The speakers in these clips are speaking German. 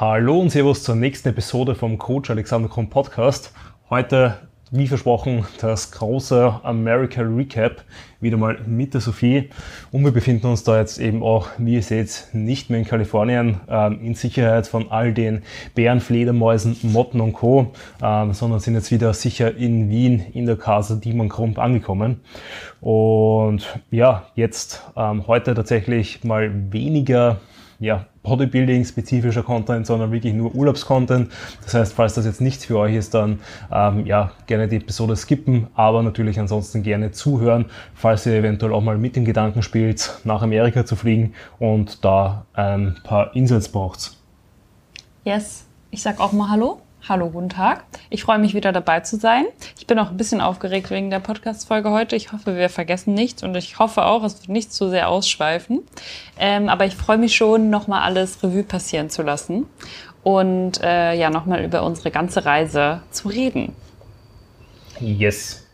Hallo und Servus zur nächsten Episode vom Coach Alexander Kron Podcast. Heute, wie versprochen, das große America Recap, wieder mal mit der Sophie. Und wir befinden uns da jetzt eben auch, wie ihr seht, nicht mehr in Kalifornien, ähm, in Sicherheit von all den Bären, Fledermäusen, Motten und Co., ähm, sondern sind jetzt wieder sicher in Wien in der Casa Dimon Krump angekommen. Und ja, jetzt ähm, heute tatsächlich mal weniger ja, Bodybuilding-spezifischer Content, sondern wirklich nur Urlaubscontent. Das heißt, falls das jetzt nichts für euch ist, dann ähm, ja, gerne die Episode skippen, aber natürlich ansonsten gerne zuhören, falls ihr eventuell auch mal mit dem Gedanken spielt, nach Amerika zu fliegen und da ein paar Insights braucht. Yes, ich sag auch mal Hallo. Hallo, guten Tag. Ich freue mich wieder dabei zu sein. Ich bin auch ein bisschen aufgeregt wegen der Podcast-Folge heute. Ich hoffe, wir vergessen nichts und ich hoffe auch, es wird nicht zu sehr ausschweifen. Ähm, aber ich freue mich schon, nochmal alles Revue passieren zu lassen und äh, ja, nochmal über unsere ganze Reise zu reden. Yes.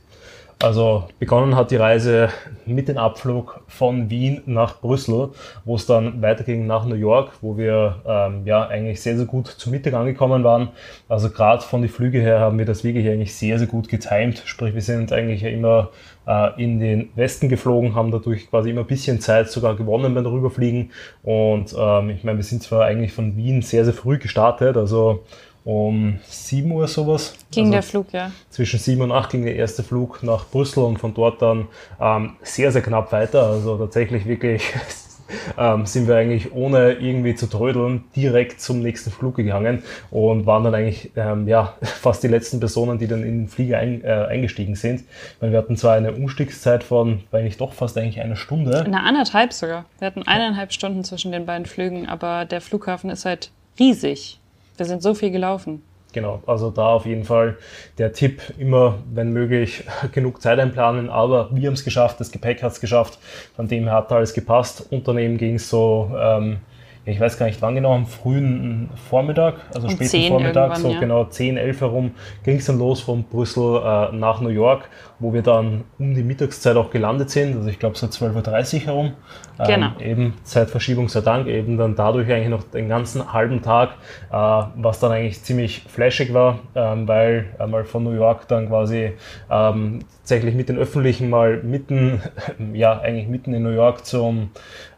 Also begonnen hat die Reise mit dem Abflug von Wien nach Brüssel, wo es dann weiterging nach New York, wo wir ähm, ja eigentlich sehr, sehr gut zu Mittag angekommen waren. Also gerade von den Flüge her haben wir das wirklich eigentlich sehr, sehr gut getimt. Sprich, wir sind eigentlich ja immer äh, in den Westen geflogen, haben dadurch quasi immer ein bisschen Zeit sogar gewonnen beim Rüberfliegen. Und ähm, ich meine, wir sind zwar eigentlich von Wien sehr, sehr früh gestartet, also um 7 Uhr sowas. Ging also der Flug, ja. Zwischen 7 und 8 ging der erste Flug nach Brüssel und von dort dann ähm, sehr, sehr knapp weiter. Also tatsächlich wirklich ähm, sind wir eigentlich ohne irgendwie zu trödeln direkt zum nächsten Flug gegangen und waren dann eigentlich ähm, ja, fast die letzten Personen, die dann in den Flieger ein, äh, eingestiegen sind. Weil wir hatten zwar eine Umstiegszeit von eigentlich doch fast eigentlich eine Stunde. Eine anderthalb sogar. Wir hatten eineinhalb Stunden zwischen den beiden Flügen, aber der Flughafen ist halt riesig. Wir sind so viel gelaufen. Genau, also da auf jeden Fall der Tipp, immer, wenn möglich, genug Zeit einplanen, aber wir haben es geschafft, das Gepäck hat es geschafft, von dem her hat alles gepasst. Unternehmen ging es so ähm, ich weiß gar nicht wann genau, am frühen Vormittag, also um späten Vormittag, so ja. genau 10, 11 herum, ging es dann los von Brüssel äh, nach New York, wo wir dann um die Mittagszeit auch gelandet sind, also ich glaube so 12.30 Uhr herum. Ähm, genau. Eben Zeitverschiebung sei Dank, eben dann dadurch eigentlich noch den ganzen halben Tag, äh, was dann eigentlich ziemlich flashig war, ähm, weil einmal von New York dann quasi ähm, tatsächlich mit den Öffentlichen mal mitten, ja eigentlich mitten in New York zum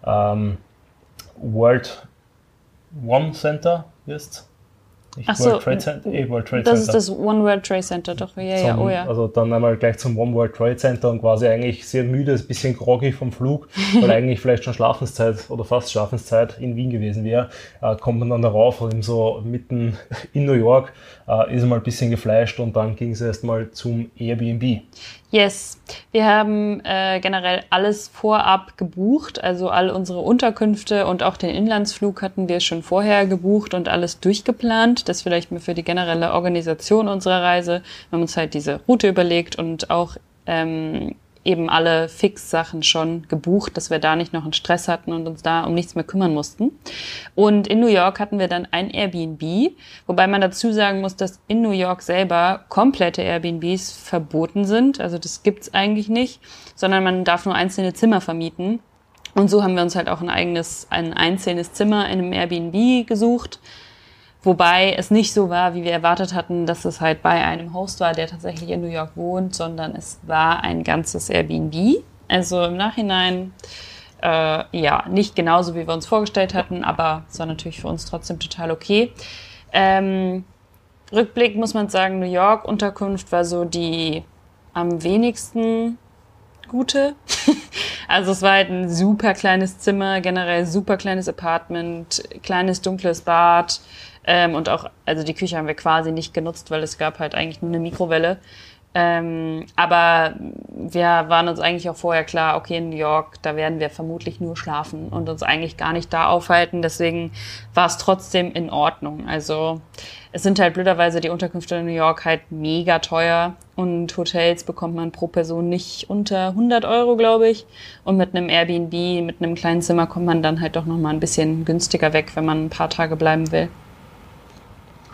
ähm, World One Center ist. Nicht Ach World Trade Center, eh, World Trade das Center. ist das One World Trade Center, doch, ja, zum, ja, oh ja. Also dann einmal gleich zum One World Trade Center und quasi eigentlich sehr müde, ein bisschen groggy vom Flug, weil eigentlich vielleicht schon Schlafenszeit oder fast Schlafenszeit in Wien gewesen wäre, äh, kommt man dann darauf und eben so mitten in New York äh, ist mal ein bisschen gefleischt und dann ging es erstmal zum Airbnb. Yes, wir haben äh, generell alles vorab gebucht, also all unsere Unterkünfte und auch den Inlandsflug hatten wir schon vorher gebucht und alles durchgeplant. Das vielleicht mal für die generelle Organisation unserer Reise. Wir haben uns halt diese Route überlegt und auch ähm, eben alle Fix-Sachen schon gebucht, dass wir da nicht noch einen Stress hatten und uns da um nichts mehr kümmern mussten. Und in New York hatten wir dann ein Airbnb, wobei man dazu sagen muss, dass in New York selber komplette Airbnbs verboten sind. Also das gibt's eigentlich nicht, sondern man darf nur einzelne Zimmer vermieten. Und so haben wir uns halt auch ein eigenes, ein einzelnes Zimmer in einem Airbnb gesucht Wobei es nicht so war, wie wir erwartet hatten, dass es halt bei einem Host war, der tatsächlich in New York wohnt, sondern es war ein ganzes Airbnb. Also im Nachhinein, äh, ja, nicht genauso, wie wir uns vorgestellt hatten, aber es war natürlich für uns trotzdem total okay. Ähm, Rückblick muss man sagen, New York Unterkunft war so die am wenigsten gute. also es war halt ein super kleines Zimmer, generell super kleines Apartment, kleines dunkles Bad, ähm, und auch, also die Küche haben wir quasi nicht genutzt, weil es gab halt eigentlich nur eine Mikrowelle. Ähm, aber wir waren uns eigentlich auch vorher klar, okay, in New York, da werden wir vermutlich nur schlafen und uns eigentlich gar nicht da aufhalten. Deswegen war es trotzdem in Ordnung. Also es sind halt blöderweise die Unterkünfte in New York halt mega teuer und Hotels bekommt man pro Person nicht unter 100 Euro, glaube ich. Und mit einem Airbnb, mit einem kleinen Zimmer kommt man dann halt doch nochmal ein bisschen günstiger weg, wenn man ein paar Tage bleiben will.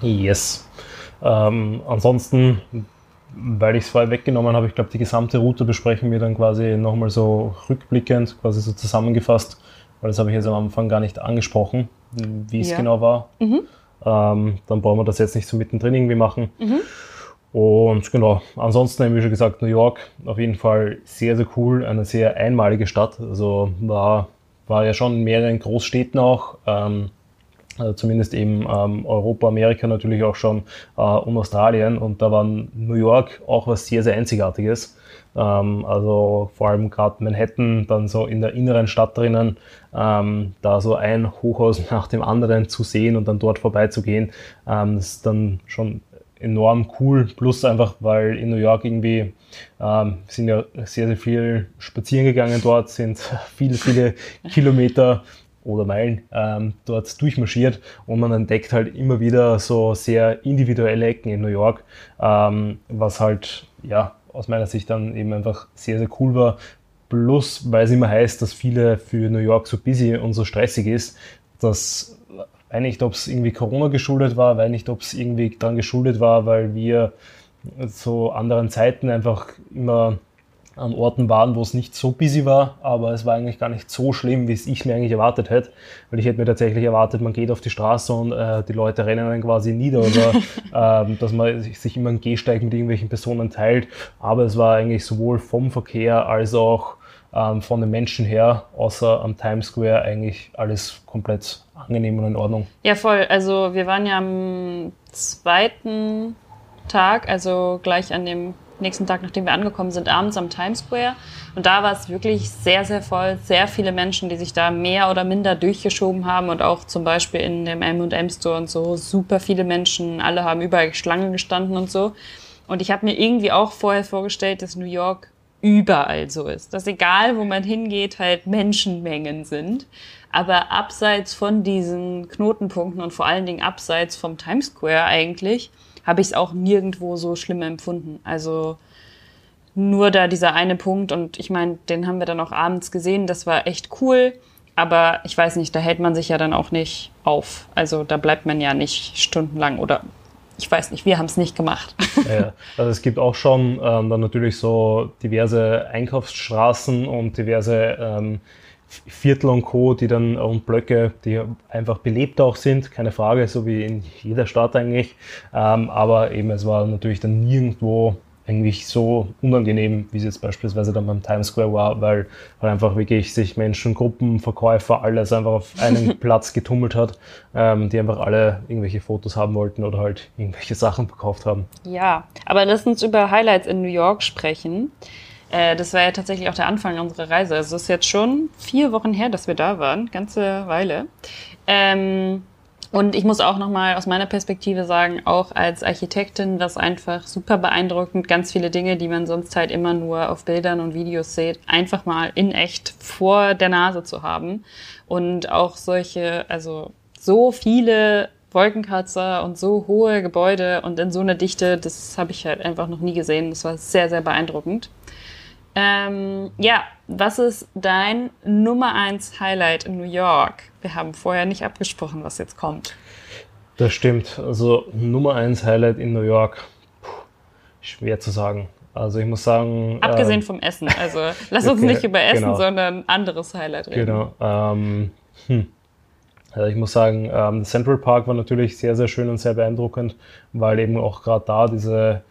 Yes. Ähm, ansonsten, weil ich es vorher weggenommen habe, ich glaube, die gesamte Route besprechen wir dann quasi nochmal so rückblickend, quasi so zusammengefasst, weil das habe ich jetzt am Anfang gar nicht angesprochen, wie es ja. genau war. Mhm. Ähm, dann brauchen wir das jetzt nicht so mittendrin irgendwie machen. Mhm. Und genau, ansonsten, wie schon gesagt, New York auf jeden Fall sehr, sehr cool, eine sehr einmalige Stadt. Also war, war ja schon in mehreren Großstädten auch. Ähm, also zumindest eben ähm, Europa, Amerika natürlich auch schon äh, und Australien. Und da war New York auch was sehr, sehr Einzigartiges. Ähm, also vor allem gerade Manhattan, dann so in der inneren Stadt drinnen, ähm, da so ein Hochhaus nach dem anderen zu sehen und dann dort vorbeizugehen, ähm, das ist dann schon enorm cool. Plus einfach, weil in New York irgendwie ähm, sind ja sehr, sehr viel spazieren gegangen dort, sind viele, viele Kilometer oder Meilen ähm, dort durchmarschiert und man entdeckt halt immer wieder so sehr individuelle Ecken in New York, ähm, was halt ja aus meiner Sicht dann eben einfach sehr, sehr cool war. Plus, weil es immer heißt, dass viele für New York so busy und so stressig ist, dass weiß nicht, ob es irgendwie Corona geschuldet war, weiß nicht, ob es irgendwie daran geschuldet war, weil wir zu anderen Zeiten einfach immer an Orten waren, wo es nicht so busy war, aber es war eigentlich gar nicht so schlimm, wie es ich mir eigentlich erwartet hätte, weil ich hätte mir tatsächlich erwartet, man geht auf die Straße und äh, die Leute rennen dann quasi nieder oder ähm, dass man sich immer ein Gehsteig mit irgendwelchen Personen teilt, aber es war eigentlich sowohl vom Verkehr als auch ähm, von den Menschen her, außer am Times Square, eigentlich alles komplett angenehm und in Ordnung. Ja, voll. Also wir waren ja am zweiten Tag, also gleich an dem nächsten Tag, nachdem wir angekommen sind, abends am Times Square. Und da war es wirklich sehr, sehr voll. Sehr viele Menschen, die sich da mehr oder minder durchgeschoben haben. Und auch zum Beispiel in dem M&M Store und so. Super viele Menschen. Alle haben überall Schlangen gestanden und so. Und ich habe mir irgendwie auch vorher vorgestellt, dass New York überall so ist. Dass egal, wo man hingeht, halt Menschenmengen sind. Aber abseits von diesen Knotenpunkten und vor allen Dingen abseits vom Times Square eigentlich, habe ich es auch nirgendwo so schlimm empfunden. Also nur da dieser eine Punkt und ich meine, den haben wir dann auch abends gesehen, das war echt cool. Aber ich weiß nicht, da hält man sich ja dann auch nicht auf. Also da bleibt man ja nicht stundenlang oder ich weiß nicht, wir haben es nicht gemacht. Ja, also es gibt auch schon ähm, dann natürlich so diverse Einkaufsstraßen und diverse ähm, Viertel und Co., die dann und Blöcke, die einfach belebt auch sind, keine Frage, so wie in jeder Stadt eigentlich. Ähm, aber eben es war natürlich dann nirgendwo eigentlich so unangenehm, wie es jetzt beispielsweise dann beim Times Square war, weil halt einfach wirklich sich Menschen, Gruppen, Verkäufer, alles einfach auf einen Platz getummelt hat, ähm, die einfach alle irgendwelche Fotos haben wollten oder halt irgendwelche Sachen verkauft haben. Ja, aber lass uns über Highlights in New York sprechen. Äh, das war ja tatsächlich auch der Anfang unserer Reise. Also es ist jetzt schon vier Wochen her, dass wir da waren, ganze Weile. Ähm, und ich muss auch nochmal aus meiner Perspektive sagen, auch als Architektin war es einfach super beeindruckend, ganz viele Dinge, die man sonst halt immer nur auf Bildern und Videos sieht, einfach mal in echt vor der Nase zu haben. Und auch solche, also so viele Wolkenkratzer und so hohe Gebäude und in so einer Dichte, das habe ich halt einfach noch nie gesehen. Das war sehr, sehr beeindruckend. Ähm, ja, was ist dein Nummer 1 Highlight in New York? Wir haben vorher nicht abgesprochen, was jetzt kommt. Das stimmt. Also Nummer 1 Highlight in New York. Puh, schwer zu sagen. Also ich muss sagen. Abgesehen ähm, vom Essen. Also lass uns okay, nicht über Essen, genau. sondern anderes Highlight reden. Genau. Ähm, hm. Also ich muss sagen, ähm, Central Park war natürlich sehr, sehr schön und sehr beeindruckend, weil eben auch gerade da diese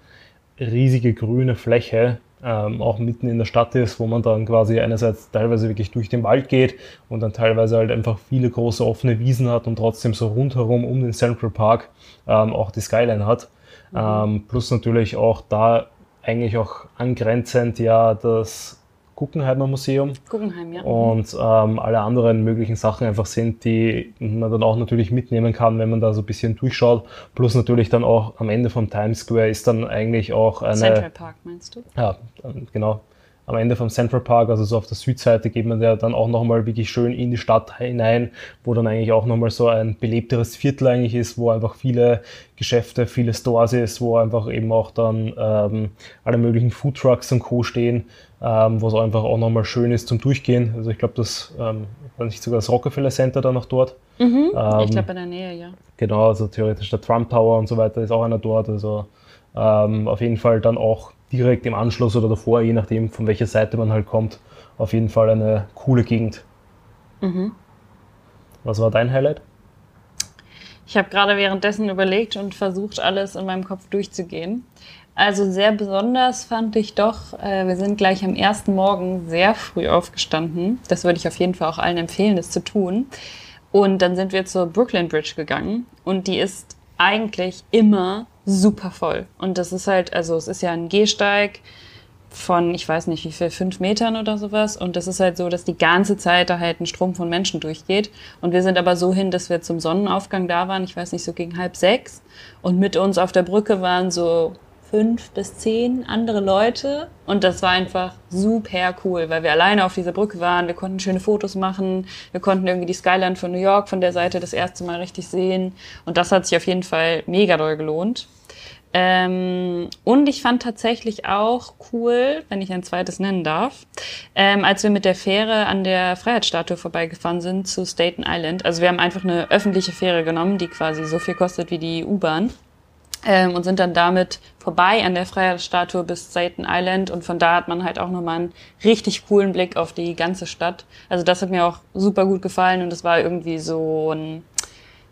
riesige grüne Fläche ähm, auch mitten in der Stadt ist, wo man dann quasi einerseits teilweise wirklich durch den Wald geht und dann teilweise halt einfach viele große offene Wiesen hat und trotzdem so rundherum um den Central Park ähm, auch die Skyline hat. Mhm. Ähm, plus natürlich auch da eigentlich auch angrenzend ja das Guggenheimer Museum. Guggenheim, ja. Und ähm, alle anderen möglichen Sachen einfach sind, die man dann auch natürlich mitnehmen kann, wenn man da so ein bisschen durchschaut. Plus natürlich dann auch am Ende vom Times Square ist dann eigentlich auch eine... Central Park meinst du? Ja, genau am Ende vom Central Park, also so auf der Südseite, geht man ja dann auch nochmal wirklich schön in die Stadt hinein, wo dann eigentlich auch nochmal so ein belebteres Viertel eigentlich ist, wo einfach viele Geschäfte, viele Stores ist, wo einfach eben auch dann ähm, alle möglichen Food Trucks und Co. stehen, ähm, wo es einfach auch nochmal schön ist zum Durchgehen. Also ich glaube, das ähm, war nicht sogar das Rockefeller Center da noch dort. Mhm, ähm, ich glaube in der Nähe, ja. Genau, also theoretisch der Trump Tower und so weiter ist auch einer dort. Also ähm, auf jeden Fall dann auch direkt im Anschluss oder davor, je nachdem von welcher Seite man halt kommt, auf jeden Fall eine coole Gegend. Mhm. Was war dein Highlight? Ich habe gerade währenddessen überlegt und versucht, alles in meinem Kopf durchzugehen. Also sehr besonders fand ich doch, äh, wir sind gleich am ersten Morgen sehr früh aufgestanden. Das würde ich auf jeden Fall auch allen empfehlen, das zu tun. Und dann sind wir zur Brooklyn Bridge gegangen und die ist eigentlich immer super voll. Und das ist halt, also es ist ja ein Gehsteig von, ich weiß nicht wie viel, fünf Metern oder sowas. Und das ist halt so, dass die ganze Zeit da halt ein Strom von Menschen durchgeht. Und wir sind aber so hin, dass wir zum Sonnenaufgang da waren, ich weiß nicht, so gegen halb sechs. Und mit uns auf der Brücke waren so fünf bis zehn andere Leute. Und das war einfach super cool, weil wir alleine auf dieser Brücke waren. Wir konnten schöne Fotos machen. Wir konnten irgendwie die Skyline von New York von der Seite das erste Mal richtig sehen. Und das hat sich auf jeden Fall mega doll gelohnt. Ähm, und ich fand tatsächlich auch cool, wenn ich ein zweites nennen darf, ähm, als wir mit der Fähre an der Freiheitsstatue vorbeigefahren sind zu Staten Island. Also wir haben einfach eine öffentliche Fähre genommen, die quasi so viel kostet wie die U-Bahn. Ähm, und sind dann damit vorbei an der Freiheitsstatue bis Staten Island und von da hat man halt auch nochmal einen richtig coolen Blick auf die ganze Stadt. Also das hat mir auch super gut gefallen und es war irgendwie so ein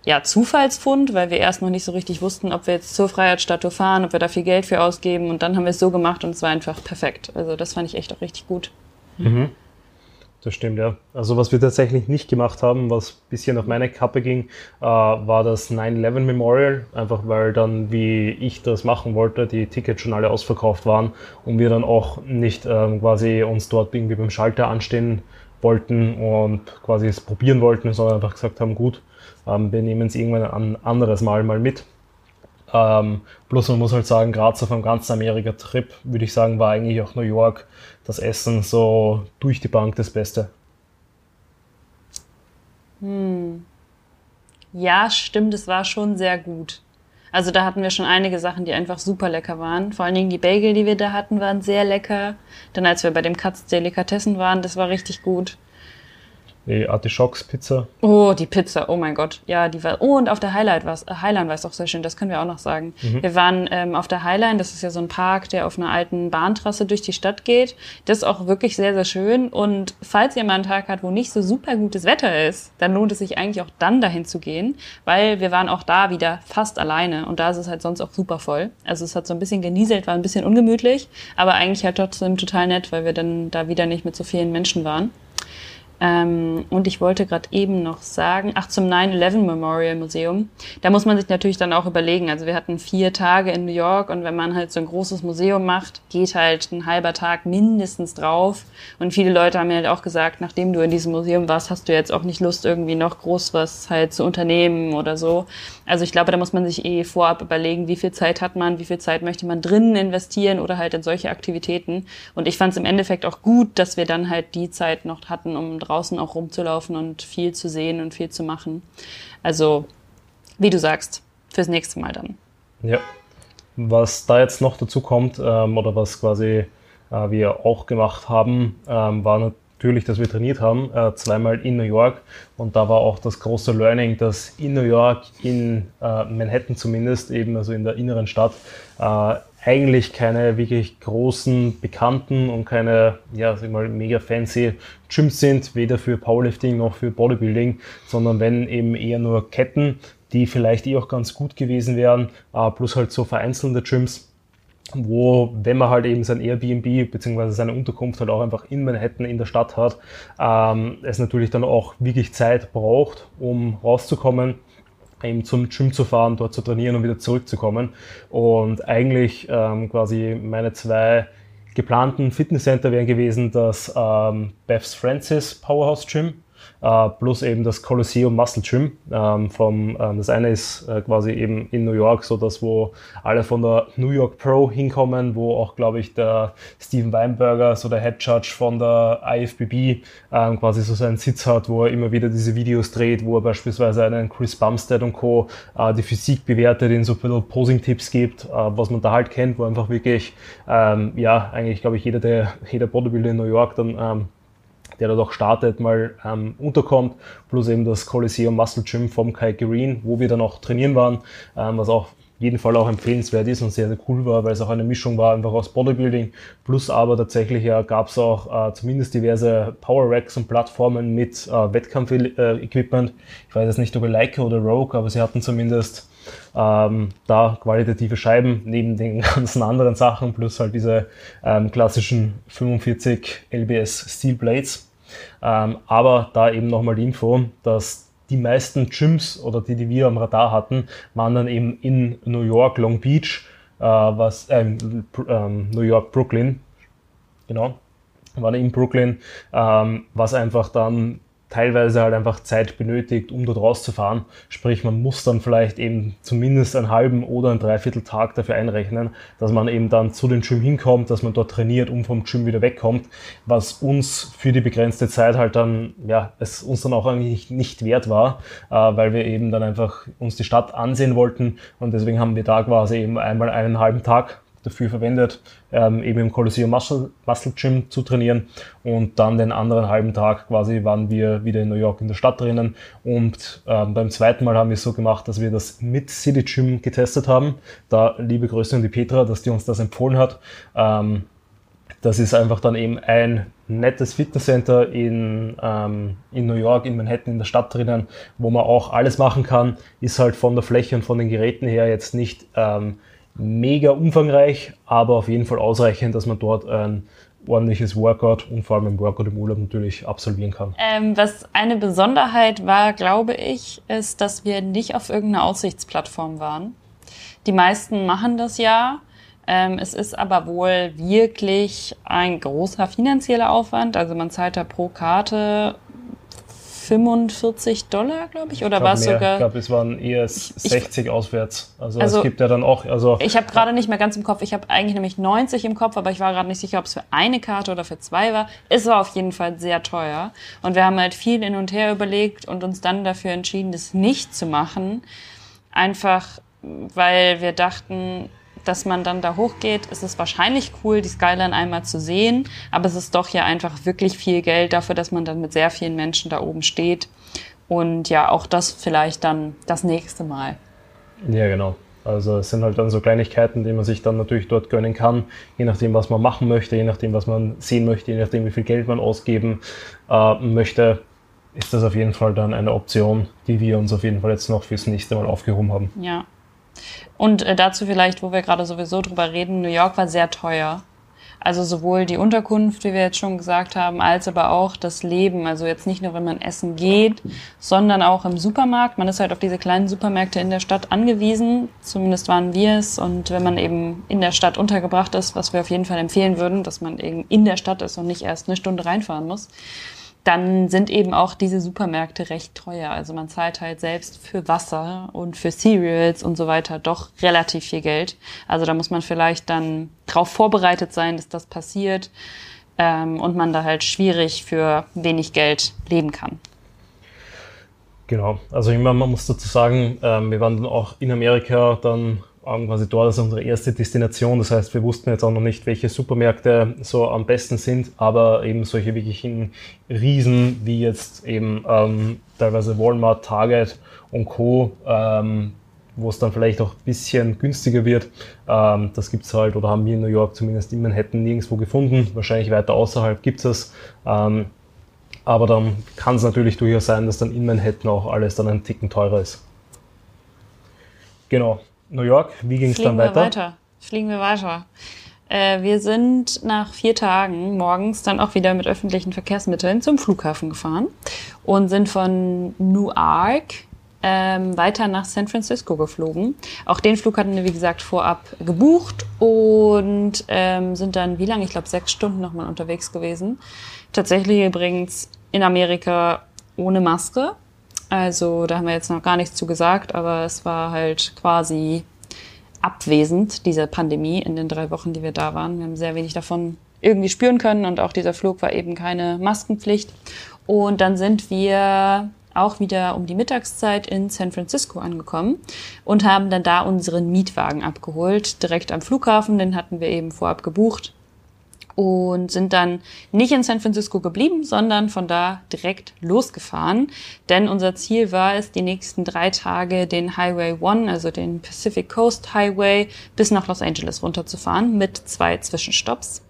ja, Zufallsfund, weil wir erst noch nicht so richtig wussten, ob wir jetzt zur Freiheitsstatue fahren, ob wir da viel Geld für ausgeben. Und dann haben wir es so gemacht und es war einfach perfekt. Also das fand ich echt auch richtig gut. Mhm. Das stimmt, ja. Also was wir tatsächlich nicht gemacht haben, was ein bisschen auf meine Kappe ging, äh, war das 9-11 Memorial, einfach weil dann, wie ich das machen wollte, die Tickets schon alle ausverkauft waren und wir dann auch nicht ähm, quasi uns dort irgendwie beim Schalter anstehen wollten und quasi es probieren wollten, sondern einfach gesagt haben, gut, ähm, wir nehmen es irgendwann ein anderes Mal mal mit. Ähm, plus man muss halt sagen, gerade so vom ganzen Amerika-Trip, würde ich sagen, war eigentlich auch New York das Essen so durch die Bank das Beste. Hm. Ja, stimmt, es war schon sehr gut. Also da hatten wir schon einige Sachen, die einfach super lecker waren. Vor allen Dingen die Bagel, die wir da hatten, waren sehr lecker. Dann als wir bei dem Katz Delikatessen waren, das war richtig gut. Die Artischocks-Pizza. Oh, die Pizza, oh mein Gott. Ja, die war. Oh, und auf der Highlight war äh, Highline war es auch sehr schön, das können wir auch noch sagen. Mhm. Wir waren ähm, auf der Highline, das ist ja so ein Park, der auf einer alten Bahntrasse durch die Stadt geht. Das ist auch wirklich sehr, sehr schön. Und falls ihr mal einen Tag habt, wo nicht so super gutes Wetter ist, dann lohnt es sich eigentlich auch dann dahin zu gehen, weil wir waren auch da wieder fast alleine und da ist es halt sonst auch super voll. Also es hat so ein bisschen genieselt, war ein bisschen ungemütlich, aber eigentlich halt trotzdem total nett, weil wir dann da wieder nicht mit so vielen Menschen waren. Ähm, und ich wollte gerade eben noch sagen, ach, zum 9-11 Memorial Museum. Da muss man sich natürlich dann auch überlegen. Also wir hatten vier Tage in New York und wenn man halt so ein großes Museum macht, geht halt ein halber Tag mindestens drauf. Und viele Leute haben mir halt auch gesagt, nachdem du in diesem Museum warst, hast du jetzt auch nicht Lust, irgendwie noch groß was halt zu unternehmen oder so. Also ich glaube, da muss man sich eh vorab überlegen, wie viel Zeit hat man, wie viel Zeit möchte man drinnen investieren oder halt in solche Aktivitäten. Und ich fand es im Endeffekt auch gut, dass wir dann halt die Zeit noch hatten, um draußen auch rumzulaufen und viel zu sehen und viel zu machen. Also, wie du sagst, fürs nächste Mal dann. Ja. Was da jetzt noch dazu kommt, ähm, oder was quasi äh, wir auch gemacht haben, ähm, war natürlich, dass wir trainiert haben, äh, zweimal in New York. Und da war auch das große Learning, dass in New York, in äh, Manhattan zumindest, eben also in der inneren Stadt, äh, eigentlich keine wirklich großen, bekannten und keine, ja, sag mal, mega fancy Gyms sind, weder für Powerlifting noch für Bodybuilding, sondern wenn eben eher nur Ketten, die vielleicht eh auch ganz gut gewesen wären, äh, plus halt so vereinzelte Gyms wo, wenn man halt eben sein Airbnb bzw. seine Unterkunft halt auch einfach in Manhattan in der Stadt hat, ähm, es natürlich dann auch wirklich Zeit braucht, um rauszukommen eben zum Gym zu fahren, dort zu trainieren und wieder zurückzukommen. Und eigentlich ähm, quasi meine zwei geplanten Fitnesscenter wären gewesen das ähm, Beth's Francis Powerhouse Gym äh, plus eben das Colosseum Muscle Gym. Ähm, vom, ähm, das eine ist äh, quasi eben in New York, so dass wo alle von der New York Pro hinkommen, wo auch, glaube ich, der Steven Weinberger, so der Head Judge von der IFBB, ähm, quasi so seinen Sitz hat, wo er immer wieder diese Videos dreht, wo er beispielsweise einen Chris Bumstead und Co. Äh, die Physik bewertet, in so ein bisschen Posing-Tipps gibt, was man da halt kennt, wo einfach wirklich, ja, eigentlich, glaube ich, jeder, der, jeder Bodybuilder in New York dann der dort auch startet, mal ähm, unterkommt, plus eben das Coliseum Muscle Gym vom Kai Green, wo wir dann auch trainieren waren, ähm, was auch jeden Fall auch empfehlenswert ist und sehr, sehr cool war, weil es auch eine Mischung war, einfach aus Bodybuilding, plus aber tatsächlich ja, gab es auch äh, zumindest diverse Power Racks und Plattformen mit äh, Wettkampf-Equipment. Ich weiß jetzt nicht, ob Leica oder Rogue, aber sie hatten zumindest ähm, da qualitative Scheiben neben den ganzen anderen Sachen, plus halt diese ähm, klassischen 45 LBS Steel Blades. Ähm, aber da eben nochmal die Info, dass die meisten Gyms oder die, die wir am Radar hatten, waren dann eben in New York, Long Beach, äh, was, äh, ähm, New York, Brooklyn, genau, waren in Brooklyn, ähm, was einfach dann teilweise halt einfach Zeit benötigt, um dort rauszufahren. Sprich, man muss dann vielleicht eben zumindest einen halben oder einen Dreiviertel Tag dafür einrechnen, dass man eben dann zu den Gym hinkommt, dass man dort trainiert und vom Gym wieder wegkommt, was uns für die begrenzte Zeit halt dann, ja, es uns dann auch eigentlich nicht wert war, äh, weil wir eben dann einfach uns die Stadt ansehen wollten und deswegen haben wir da quasi eben einmal einen halben Tag dafür verwendet, ähm, eben im Colosseum Muscle, Muscle Gym zu trainieren. Und dann den anderen halben Tag quasi waren wir wieder in New York in der Stadt drinnen. Und ähm, beim zweiten Mal haben wir es so gemacht, dass wir das mit City Gym getestet haben. Da liebe Grüße an die Petra, dass die uns das empfohlen hat. Ähm, das ist einfach dann eben ein nettes Fitnesscenter in, ähm, in New York, in Manhattan, in der Stadt drinnen, wo man auch alles machen kann. Ist halt von der Fläche und von den Geräten her jetzt nicht ähm, mega umfangreich, aber auf jeden Fall ausreichend, dass man dort ein ordentliches Workout und vor allem ein Workout im Urlaub natürlich absolvieren kann. Ähm, was eine Besonderheit war, glaube ich, ist, dass wir nicht auf irgendeiner Aussichtsplattform waren. Die meisten machen das ja. Ähm, es ist aber wohl wirklich ein großer finanzieller Aufwand. Also man zahlt da pro Karte 45 Dollar, glaube ich, oder war es sogar? Ich glaube, es waren eher 60 ich, auswärts. Also, also, es gibt ja dann auch. Also ich habe gerade nicht mehr ganz im Kopf. Ich habe eigentlich nämlich 90 im Kopf, aber ich war gerade nicht sicher, ob es für eine Karte oder für zwei war. Es war auf jeden Fall sehr teuer und wir haben halt viel hin und her überlegt und uns dann dafür entschieden, das nicht zu machen, einfach weil wir dachten, dass man dann da hochgeht, ist es wahrscheinlich cool, die Skyline einmal zu sehen, aber es ist doch ja einfach wirklich viel Geld dafür, dass man dann mit sehr vielen Menschen da oben steht. Und ja, auch das vielleicht dann das nächste Mal. Ja, genau. Also es sind halt dann so Kleinigkeiten, die man sich dann natürlich dort gönnen kann, je nachdem, was man machen möchte, je nachdem, was man sehen möchte, je nachdem, wie viel Geld man ausgeben äh, möchte, ist das auf jeden Fall dann eine Option, die wir uns auf jeden Fall jetzt noch fürs nächste Mal aufgehoben haben. Ja, und äh, dazu vielleicht, wo wir gerade sowieso drüber reden, New York war sehr teuer. Also sowohl die Unterkunft, wie wir jetzt schon gesagt haben, als aber auch das Leben. Also jetzt nicht nur, wenn man essen geht, sondern auch im Supermarkt. Man ist halt auf diese kleinen Supermärkte in der Stadt angewiesen. Zumindest waren wir es. Und wenn man eben in der Stadt untergebracht ist, was wir auf jeden Fall empfehlen würden, dass man eben in der Stadt ist und nicht erst eine Stunde reinfahren muss, dann sind eben auch diese Supermärkte recht teuer. Also man zahlt halt selbst für Wasser und für Cereals und so weiter doch relativ viel Geld. Also da muss man vielleicht dann darauf vorbereitet sein, dass das passiert ähm, und man da halt schwierig für wenig Geld leben kann. Genau, also ich meine, man muss dazu sagen, ähm, wir waren dann auch in Amerika dann quasi dort als unsere erste Destination. Das heißt, wir wussten jetzt auch noch nicht, welche Supermärkte so am besten sind, aber eben solche wirklichen Riesen wie jetzt eben ähm, teilweise Walmart, Target und Co., ähm, wo es dann vielleicht auch ein bisschen günstiger wird. Ähm, das gibt es halt, oder haben wir in New York zumindest in Manhattan nirgendwo gefunden. Wahrscheinlich weiter außerhalb gibt es Ähm, aber dann kann es natürlich durchaus sein, dass dann in Manhattan auch alles dann ein Ticken teurer ist. Genau. New York, wie ging es dann weiter? Wir weiter? Fliegen wir weiter. Äh, wir sind nach vier Tagen morgens dann auch wieder mit öffentlichen Verkehrsmitteln zum Flughafen gefahren und sind von Newark ähm, weiter nach San Francisco geflogen. Auch den Flug hatten wir, wie gesagt, vorab gebucht und ähm, sind dann, wie lange? Ich glaube, sechs Stunden nochmal unterwegs gewesen. Tatsächlich übrigens in Amerika ohne Maske. Also da haben wir jetzt noch gar nichts zu gesagt, aber es war halt quasi abwesend, diese Pandemie in den drei Wochen, die wir da waren. Wir haben sehr wenig davon irgendwie spüren können und auch dieser Flug war eben keine Maskenpflicht. Und dann sind wir auch wieder um die Mittagszeit in San Francisco angekommen und haben dann da unseren Mietwagen abgeholt, direkt am Flughafen. Den hatten wir eben vorab gebucht und sind dann nicht in San Francisco geblieben, sondern von da direkt losgefahren. Denn unser Ziel war es, die nächsten drei Tage den Highway One, also den Pacific Coast Highway, bis nach Los Angeles runterzufahren mit zwei Zwischenstopps.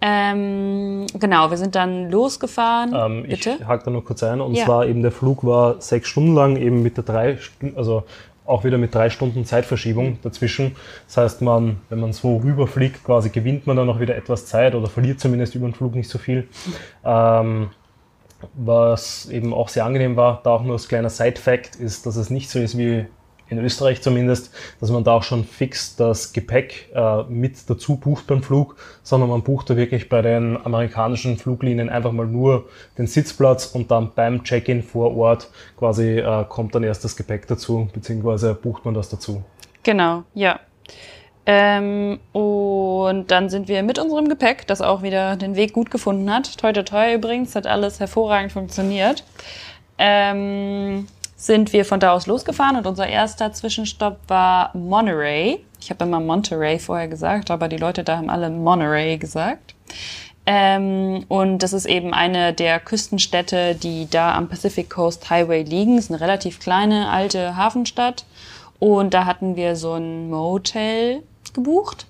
Ähm, genau, wir sind dann losgefahren. Ähm, ich hake da noch kurz ein. Und ja. zwar eben der Flug war sechs Stunden lang, eben mit der drei, also auch wieder mit drei Stunden Zeitverschiebung dazwischen. Das heißt, man, wenn man so rüberfliegt, quasi gewinnt man dann noch wieder etwas Zeit oder verliert zumindest über den Flug nicht so viel. Ähm, was eben auch sehr angenehm war, da auch nur als kleiner Side-Fact ist, dass es nicht so ist wie in Österreich zumindest, dass man da auch schon fix das Gepäck äh, mit dazu bucht beim Flug, sondern man bucht da wirklich bei den amerikanischen Fluglinien einfach mal nur den Sitzplatz und dann beim Check-in vor Ort quasi äh, kommt dann erst das Gepäck dazu, beziehungsweise bucht man das dazu. Genau, ja. Ähm, und dann sind wir mit unserem Gepäck, das auch wieder den Weg gut gefunden hat. Toi, toi, toi übrigens, hat alles hervorragend funktioniert. Ähm, sind wir von da aus losgefahren und unser erster Zwischenstopp war Monterey. Ich habe immer Monterey vorher gesagt, aber die Leute da haben alle Monterey gesagt. Ähm, und das ist eben eine der Küstenstädte, die da am Pacific Coast Highway liegen. Es ist eine relativ kleine alte Hafenstadt. Und da hatten wir so ein Motel gebucht.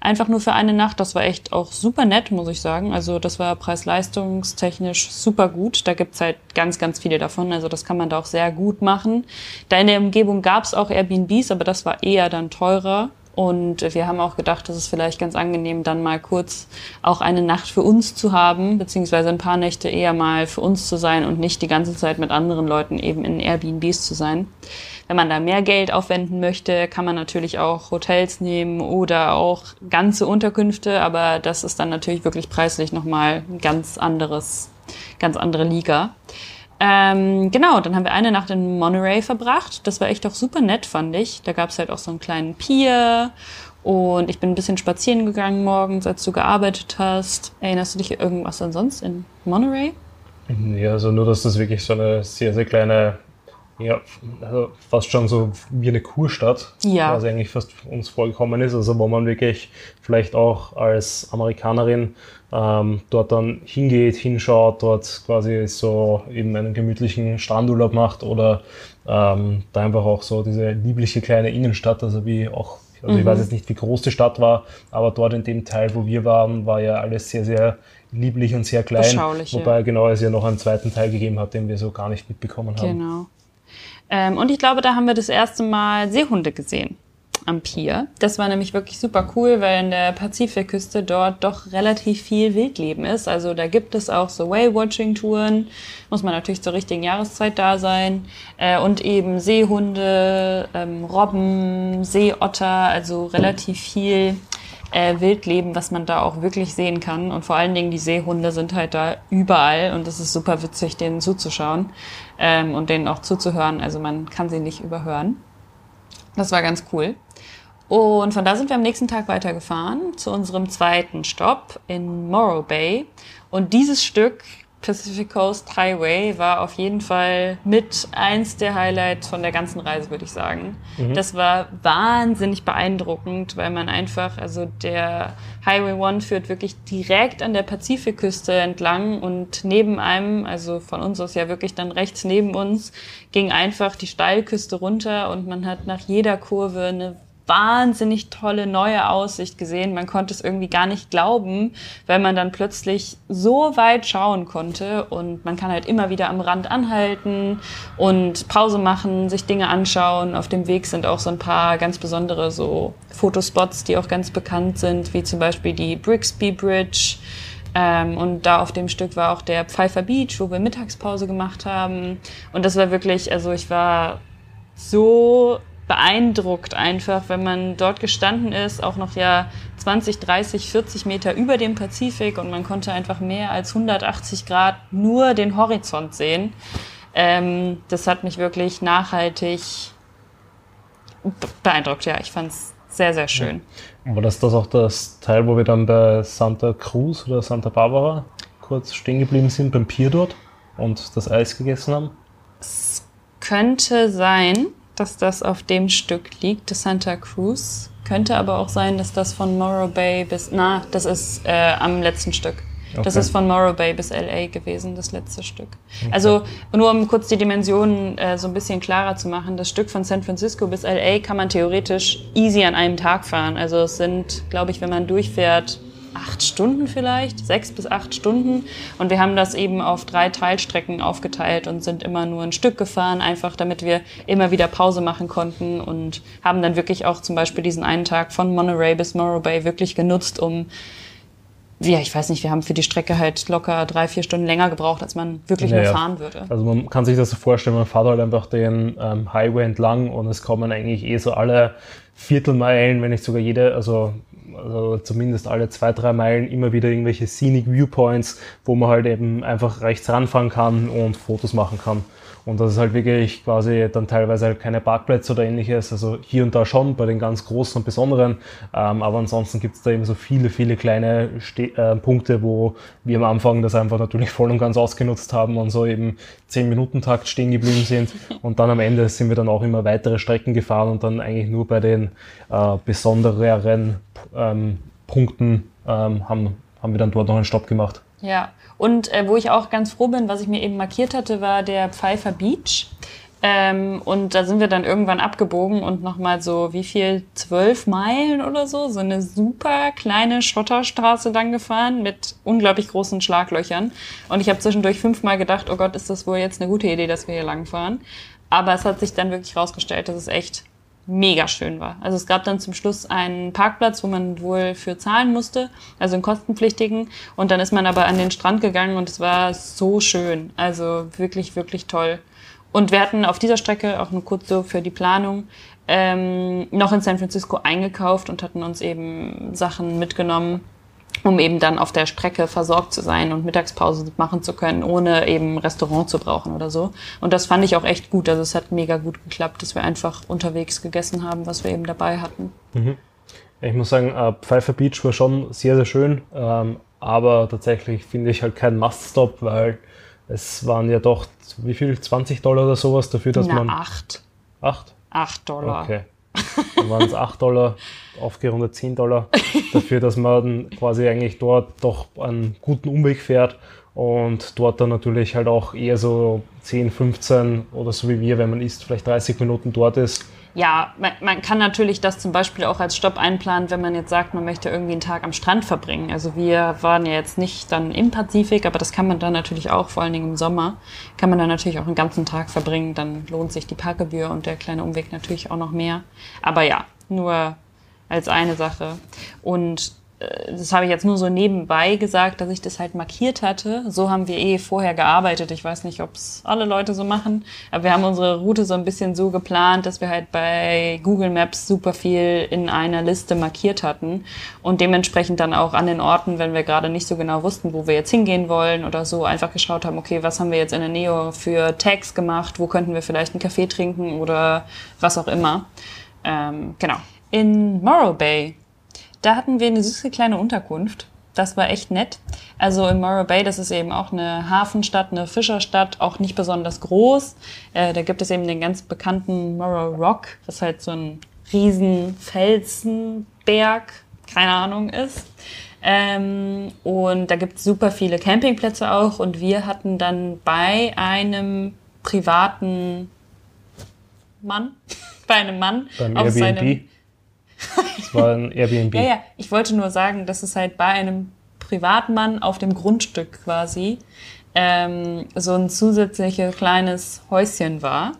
Einfach nur für eine Nacht. Das war echt auch super nett, muss ich sagen. Also das war preis-leistungstechnisch super gut. Da gibt's halt ganz, ganz viele davon. Also das kann man da auch sehr gut machen. Da in der Umgebung gab's auch Airbnbs, aber das war eher dann teurer. Und wir haben auch gedacht, das ist vielleicht ganz angenehm, dann mal kurz auch eine Nacht für uns zu haben, beziehungsweise ein paar Nächte eher mal für uns zu sein und nicht die ganze Zeit mit anderen Leuten eben in Airbnbs zu sein. Wenn man da mehr Geld aufwenden möchte, kann man natürlich auch Hotels nehmen oder auch ganze Unterkünfte, aber das ist dann natürlich wirklich preislich nochmal ein ganz anderes, ganz andere Liga. Ähm, genau, dann haben wir eine Nacht in Monterey verbracht. Das war echt auch super nett, fand ich. Da gab es halt auch so einen kleinen Pier und ich bin ein bisschen spazieren gegangen morgens, als du gearbeitet hast. Erinnerst du dich irgendwas ansonsten in Monterey? Ja, also nur, dass das wirklich so eine sehr, sehr kleine ja, also fast schon so wie eine Kurstadt, ja. was eigentlich fast uns vorgekommen ist. Also wo man wirklich vielleicht auch als Amerikanerin ähm, dort dann hingeht, hinschaut, dort quasi so eben einen gemütlichen Strandurlaub macht oder ähm, da einfach auch so diese liebliche kleine Innenstadt, also wie auch, also mhm. ich weiß jetzt nicht, wie groß die Stadt war, aber dort in dem Teil, wo wir waren, war ja alles sehr, sehr lieblich und sehr klein. Wobei ja. genau es ja noch einen zweiten Teil gegeben hat, den wir so gar nicht mitbekommen haben. Genau. Ähm, und ich glaube, da haben wir das erste Mal Seehunde gesehen am Pier. Das war nämlich wirklich super cool, weil in der Pazifikküste dort doch relativ viel Wildleben ist. Also da gibt es auch so Whale-Watching-Touren, muss man natürlich zur richtigen Jahreszeit da sein. Äh, und eben Seehunde, ähm, Robben, Seeotter, also relativ viel äh, Wildleben, was man da auch wirklich sehen kann. Und vor allen Dingen die Seehunde sind halt da überall und es ist super witzig, denen zuzuschauen ähm, und denen auch zuzuhören. Also man kann sie nicht überhören. Das war ganz cool. Und von da sind wir am nächsten Tag weitergefahren zu unserem zweiten Stopp in Morro Bay. Und dieses Stück Pacific Coast Highway war auf jeden Fall mit eins der Highlights von der ganzen Reise, würde ich sagen. Mhm. Das war wahnsinnig beeindruckend, weil man einfach, also der Highway One führt wirklich direkt an der Pazifikküste entlang und neben einem, also von uns aus ja wirklich dann rechts neben uns, ging einfach die Steilküste runter und man hat nach jeder Kurve eine wahnsinnig tolle neue Aussicht gesehen. Man konnte es irgendwie gar nicht glauben, weil man dann plötzlich so weit schauen konnte und man kann halt immer wieder am Rand anhalten und Pause machen, sich Dinge anschauen. Auf dem Weg sind auch so ein paar ganz besondere so Fotospots, die auch ganz bekannt sind, wie zum Beispiel die Brixby Bridge. Ähm, und da auf dem Stück war auch der Pfeiffer Beach, wo wir Mittagspause gemacht haben. Und das war wirklich, also ich war so beeindruckt einfach, wenn man dort gestanden ist, auch noch ja 20, 30, 40 Meter über dem Pazifik und man konnte einfach mehr als 180 Grad nur den Horizont sehen. Ähm, das hat mich wirklich nachhaltig beeindruckt, ja. Ich fand es sehr, sehr schön. War das das auch das Teil, wo wir dann bei Santa Cruz oder Santa Barbara kurz stehen geblieben sind, beim Pier dort und das Eis gegessen haben? Es könnte sein. Dass das auf dem Stück liegt, das Santa Cruz. Könnte aber auch sein, dass das von Morro Bay bis, na, das ist äh, am letzten Stück. Okay. Das ist von Morro Bay bis LA gewesen, das letzte Stück. Okay. Also nur um kurz die Dimensionen äh, so ein bisschen klarer zu machen, das Stück von San Francisco bis LA kann man theoretisch easy an einem Tag fahren. Also es sind, glaube ich, wenn man durchfährt, acht Stunden vielleicht, sechs bis acht Stunden. Und wir haben das eben auf drei Teilstrecken aufgeteilt und sind immer nur ein Stück gefahren, einfach damit wir immer wieder Pause machen konnten und haben dann wirklich auch zum Beispiel diesen einen Tag von Monterey bis Morro Bay wirklich genutzt, um ja, ich weiß nicht, wir haben für die Strecke halt locker drei, vier Stunden länger gebraucht, als man wirklich naja, nur fahren würde. Also man kann sich das so vorstellen, man fährt halt einfach den ähm, Highway entlang und es kommen eigentlich eh so alle Viertelmeilen, wenn nicht sogar jede, also also zumindest alle zwei, drei Meilen immer wieder irgendwelche Scenic Viewpoints, wo man halt eben einfach rechts ranfahren kann und Fotos machen kann. Und das ist halt wirklich quasi dann teilweise halt keine Parkplätze oder ähnliches. Also hier und da schon bei den ganz großen und besonderen. Ähm, aber ansonsten gibt es da eben so viele, viele kleine Ste äh, Punkte, wo wir am Anfang das einfach natürlich voll und ganz ausgenutzt haben und so eben 10 Minuten Takt stehen geblieben sind. Und dann am Ende sind wir dann auch immer weitere Strecken gefahren und dann eigentlich nur bei den äh, besondereren ähm, Punkten ähm, haben, haben wir dann dort noch einen Stopp gemacht. Ja, und äh, wo ich auch ganz froh bin, was ich mir eben markiert hatte, war der Pfeiffer Beach. Ähm, und da sind wir dann irgendwann abgebogen und nochmal so, wie viel, zwölf Meilen oder so, so eine super kleine Schotterstraße dann gefahren mit unglaublich großen Schlaglöchern. Und ich habe zwischendurch fünfmal gedacht, oh Gott, ist das wohl jetzt eine gute Idee, dass wir hier lang fahren. Aber es hat sich dann wirklich rausgestellt, dass es echt mega schön war. Also es gab dann zum Schluss einen Parkplatz, wo man wohl für zahlen musste, also einen kostenpflichtigen. Und dann ist man aber an den Strand gegangen und es war so schön. Also wirklich, wirklich toll. Und wir hatten auf dieser Strecke auch nur kurz so für die Planung ähm, noch in San Francisco eingekauft und hatten uns eben Sachen mitgenommen, um eben dann auf der Strecke versorgt zu sein und Mittagspause machen zu können, ohne eben Restaurant zu brauchen oder so. Und das fand ich auch echt gut. Also es hat mega gut geklappt, dass wir einfach unterwegs gegessen haben, was wir eben dabei hatten. Mhm. Ich muss sagen, äh, Pfeiffer Beach war schon sehr, sehr schön, ähm, aber tatsächlich finde ich halt kein Must-Stop, weil es waren ja doch, wie viel, 20 Dollar oder sowas dafür, dass Na, man... acht. Acht? Acht Dollar. Okay. Dann waren es 8 Dollar, aufgerundet 10 Dollar, dafür, dass man quasi eigentlich dort doch einen guten Umweg fährt und dort dann natürlich halt auch eher so 10, 15 oder so wie wir, wenn man isst, vielleicht 30 Minuten dort ist ja, man, man, kann natürlich das zum Beispiel auch als Stopp einplanen, wenn man jetzt sagt, man möchte irgendwie einen Tag am Strand verbringen. Also wir waren ja jetzt nicht dann im Pazifik, aber das kann man dann natürlich auch, vor allen Dingen im Sommer, kann man dann natürlich auch einen ganzen Tag verbringen. Dann lohnt sich die Parkgebühr und der kleine Umweg natürlich auch noch mehr. Aber ja, nur als eine Sache. Und das habe ich jetzt nur so nebenbei gesagt, dass ich das halt markiert hatte. So haben wir eh vorher gearbeitet. Ich weiß nicht, ob es alle Leute so machen, aber wir haben unsere Route so ein bisschen so geplant, dass wir halt bei Google Maps super viel in einer Liste markiert hatten und dementsprechend dann auch an den Orten, wenn wir gerade nicht so genau wussten, wo wir jetzt hingehen wollen oder so, einfach geschaut haben, okay, was haben wir jetzt in der Neo für Tags gemacht, wo könnten wir vielleicht einen Kaffee trinken oder was auch immer. Ähm, genau. In Morrow Bay da hatten wir eine süße kleine Unterkunft. Das war echt nett. Also in Morro Bay, das ist eben auch eine Hafenstadt, eine Fischerstadt, auch nicht besonders groß. Äh, da gibt es eben den ganz bekannten Morro Rock, was halt so ein riesen Felsenberg, keine Ahnung, ist. Ähm, und da gibt es super viele Campingplätze auch. Und wir hatten dann bei einem privaten Mann, bei einem Mann Beim auf Airbnb. seinem das war ein Airbnb. ja, ja, ich wollte nur sagen, dass es halt bei einem Privatmann auf dem Grundstück quasi ähm, so ein zusätzliches kleines Häuschen war.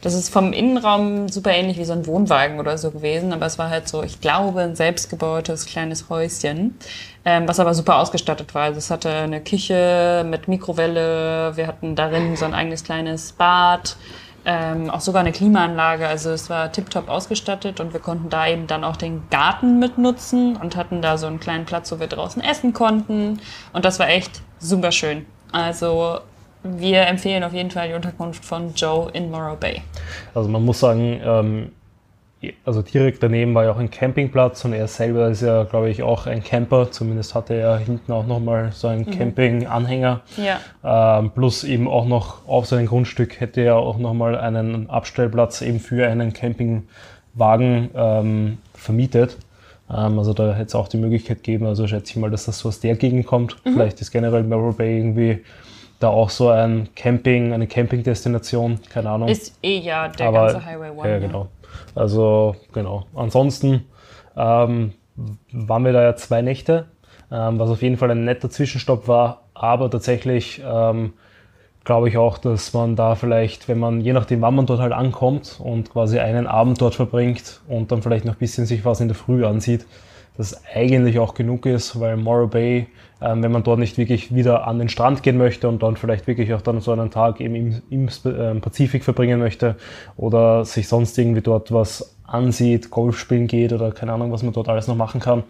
Das ist vom Innenraum super ähnlich wie so ein Wohnwagen oder so gewesen, aber es war halt so, ich glaube, ein selbstgebautes kleines Häuschen, ähm, was aber super ausgestattet war. Also es hatte eine Küche mit Mikrowelle, wir hatten darin so ein eigenes kleines Bad, ähm, auch sogar eine Klimaanlage. Also es war tiptop ausgestattet und wir konnten da eben dann auch den Garten mitnutzen und hatten da so einen kleinen Platz, wo wir draußen essen konnten. Und das war echt super schön. Also wir empfehlen auf jeden Fall die Unterkunft von Joe in Morro Bay. Also man muss sagen, ähm, also direkt daneben war ja auch ein Campingplatz und er selber ist ja, glaube ich, auch ein Camper. Zumindest hatte er hinten auch nochmal so einen Camping-Anhänger. Ja. Ähm, plus eben auch noch auf seinem Grundstück hätte er auch nochmal einen Abstellplatz eben für einen Campingwagen ähm, vermietet. Ähm, also da hätte es auch die Möglichkeit gegeben, also schätze ich mal, dass das so aus der Gegend kommt. Vielleicht ist generell Merrill Bay irgendwie da auch so ein Camping, eine Campingdestination, keine Ahnung. Ist eh ja der Aber- ganze Highway 1. Ja, genau. Also, genau. Ansonsten ähm, waren wir da ja zwei Nächte, ähm, was auf jeden Fall ein netter Zwischenstopp war, aber tatsächlich ähm, glaube ich auch, dass man da vielleicht, wenn man, je nachdem, wann man dort halt ankommt und quasi einen Abend dort verbringt und dann vielleicht noch ein bisschen sich was in der Früh ansieht, das eigentlich auch genug ist, weil Morro Bay, wenn man dort nicht wirklich wieder an den Strand gehen möchte und dann vielleicht wirklich auch dann so einen Tag eben im, im ähm, Pazifik verbringen möchte oder sich sonst irgendwie dort was ansieht, Golf spielen geht oder keine Ahnung, was man dort alles noch machen kann,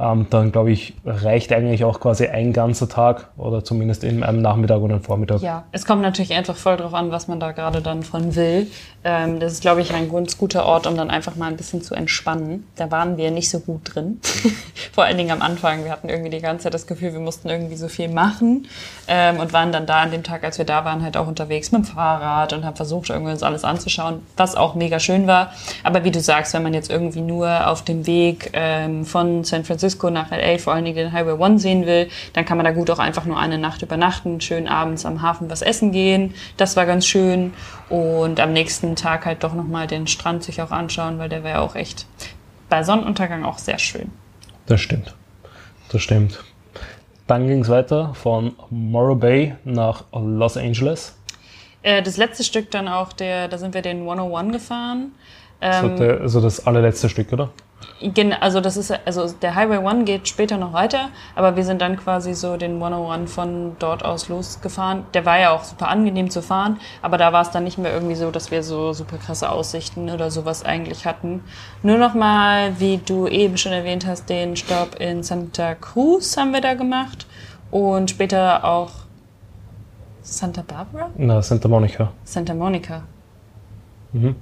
ähm, dann glaube ich, reicht eigentlich auch quasi ein ganzer Tag oder zumindest in einem Nachmittag oder einem Vormittag. Ja, es kommt natürlich einfach voll drauf an, was man da gerade dann von will. Ähm, das ist, glaube ich, ein ganz guter Ort, um dann einfach mal ein bisschen zu entspannen. Da waren wir nicht so gut drin. Vor allen Dingen am Anfang. Wir hatten irgendwie die ganze Zeit das Gefühl, wir mussten irgendwie so viel machen ähm, und waren dann da an dem Tag, als wir da waren, halt auch unterwegs mit dem Fahrrad und haben versucht, irgendwie uns alles anzuschauen, was auch mega schön war. Aber wie du sagst, wenn man jetzt irgendwie nur auf dem Weg ähm, von San Francisco nach LA vor allen Dingen den Highway 1 sehen will, dann kann man da gut auch einfach nur eine Nacht übernachten, schön abends am Hafen was essen gehen. Das war ganz schön. Und am nächsten Tag halt doch nochmal den Strand sich auch anschauen, weil der wäre auch echt bei Sonnenuntergang auch sehr schön. Das stimmt. Das stimmt. Dann ging es weiter von Morro Bay nach Los Angeles. Äh, das letzte Stück dann auch, der, da sind wir den 101 gefahren. So Ähm, der, also das allerletzte Stück, oder? Also das ist also der Highway 1 geht später noch weiter, aber wir sind dann quasi so den 101 von dort aus losgefahren. Der war ja auch super angenehm zu fahren, aber da war es dann nicht mehr irgendwie so, dass wir so super krasse Aussichten oder sowas eigentlich hatten. Nur noch mal, wie du eben schon erwähnt hast, den Stopp in Santa Cruz haben wir da gemacht und später auch Santa Barbara? Na, Santa Monica. Santa Monica. Mhm.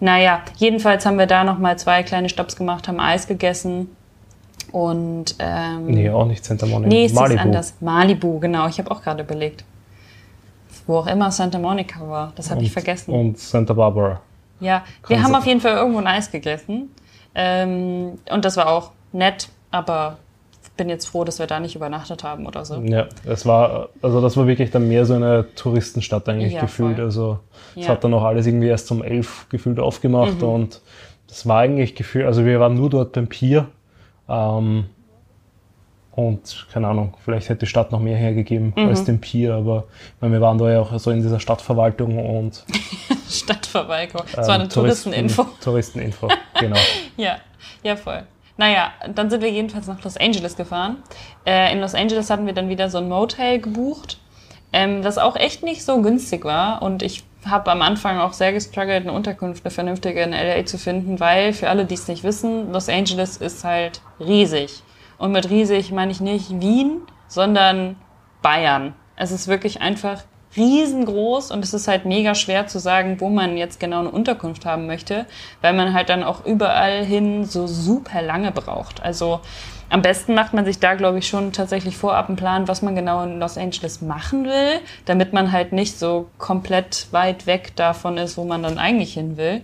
Naja, jedenfalls haben wir da nochmal zwei kleine Stops gemacht, haben Eis gegessen und ähm, Nee, auch nicht Santa Monica. nee, ist das Malibu. anders. Malibu, genau, ich habe auch gerade überlegt. Wo auch immer Santa Monica war, das habe ich vergessen. Und Santa Barbara. ja, wir Kann haben sein. auf jeden Fall irgendwo ein Eis gegessen ähm, und das war auch nett, aber bin jetzt froh, dass wir da nicht übernachtet haben oder so. Ja, es war, also das war wirklich dann mehr so eine Touristenstadt eigentlich Ja, gefühlt. voll. Also es Ja. hat dann auch alles irgendwie erst um elf gefühlt aufgemacht Mhm. und das war eigentlich gefühlt, also wir waren nur dort beim Pier ähm, und keine Ahnung, vielleicht hätte die Stadt noch mehr hergegeben Mhm. als den Pier, aber meine, wir waren da ja auch so in dieser Stadtverwaltung und Stadtverwaltung. Das war eine ähm, Touristen- Touristeninfo. Touristeninfo, genau. Ja, ja, voll. Naja, dann sind wir jedenfalls nach Los Angeles gefahren. Äh, in Los Angeles hatten wir dann wieder so ein Motel gebucht, ähm, das auch echt nicht so günstig war. Und ich habe am Anfang auch sehr gestruggelt, eine Unterkunft, eine vernünftige in LA zu finden, weil für alle, die es nicht wissen, Los Angeles ist halt riesig. Und mit riesig meine ich nicht Wien, sondern Bayern. Es ist wirklich einfach riesengroß und es ist halt mega schwer zu sagen, wo man jetzt genau eine Unterkunft haben möchte, weil man halt dann auch überall hin so super lange braucht. Also am besten macht man sich da, glaube ich, schon tatsächlich vorab einen Plan, was man genau in Los Angeles machen will, damit man halt nicht so komplett weit weg davon ist, wo man dann eigentlich hin will.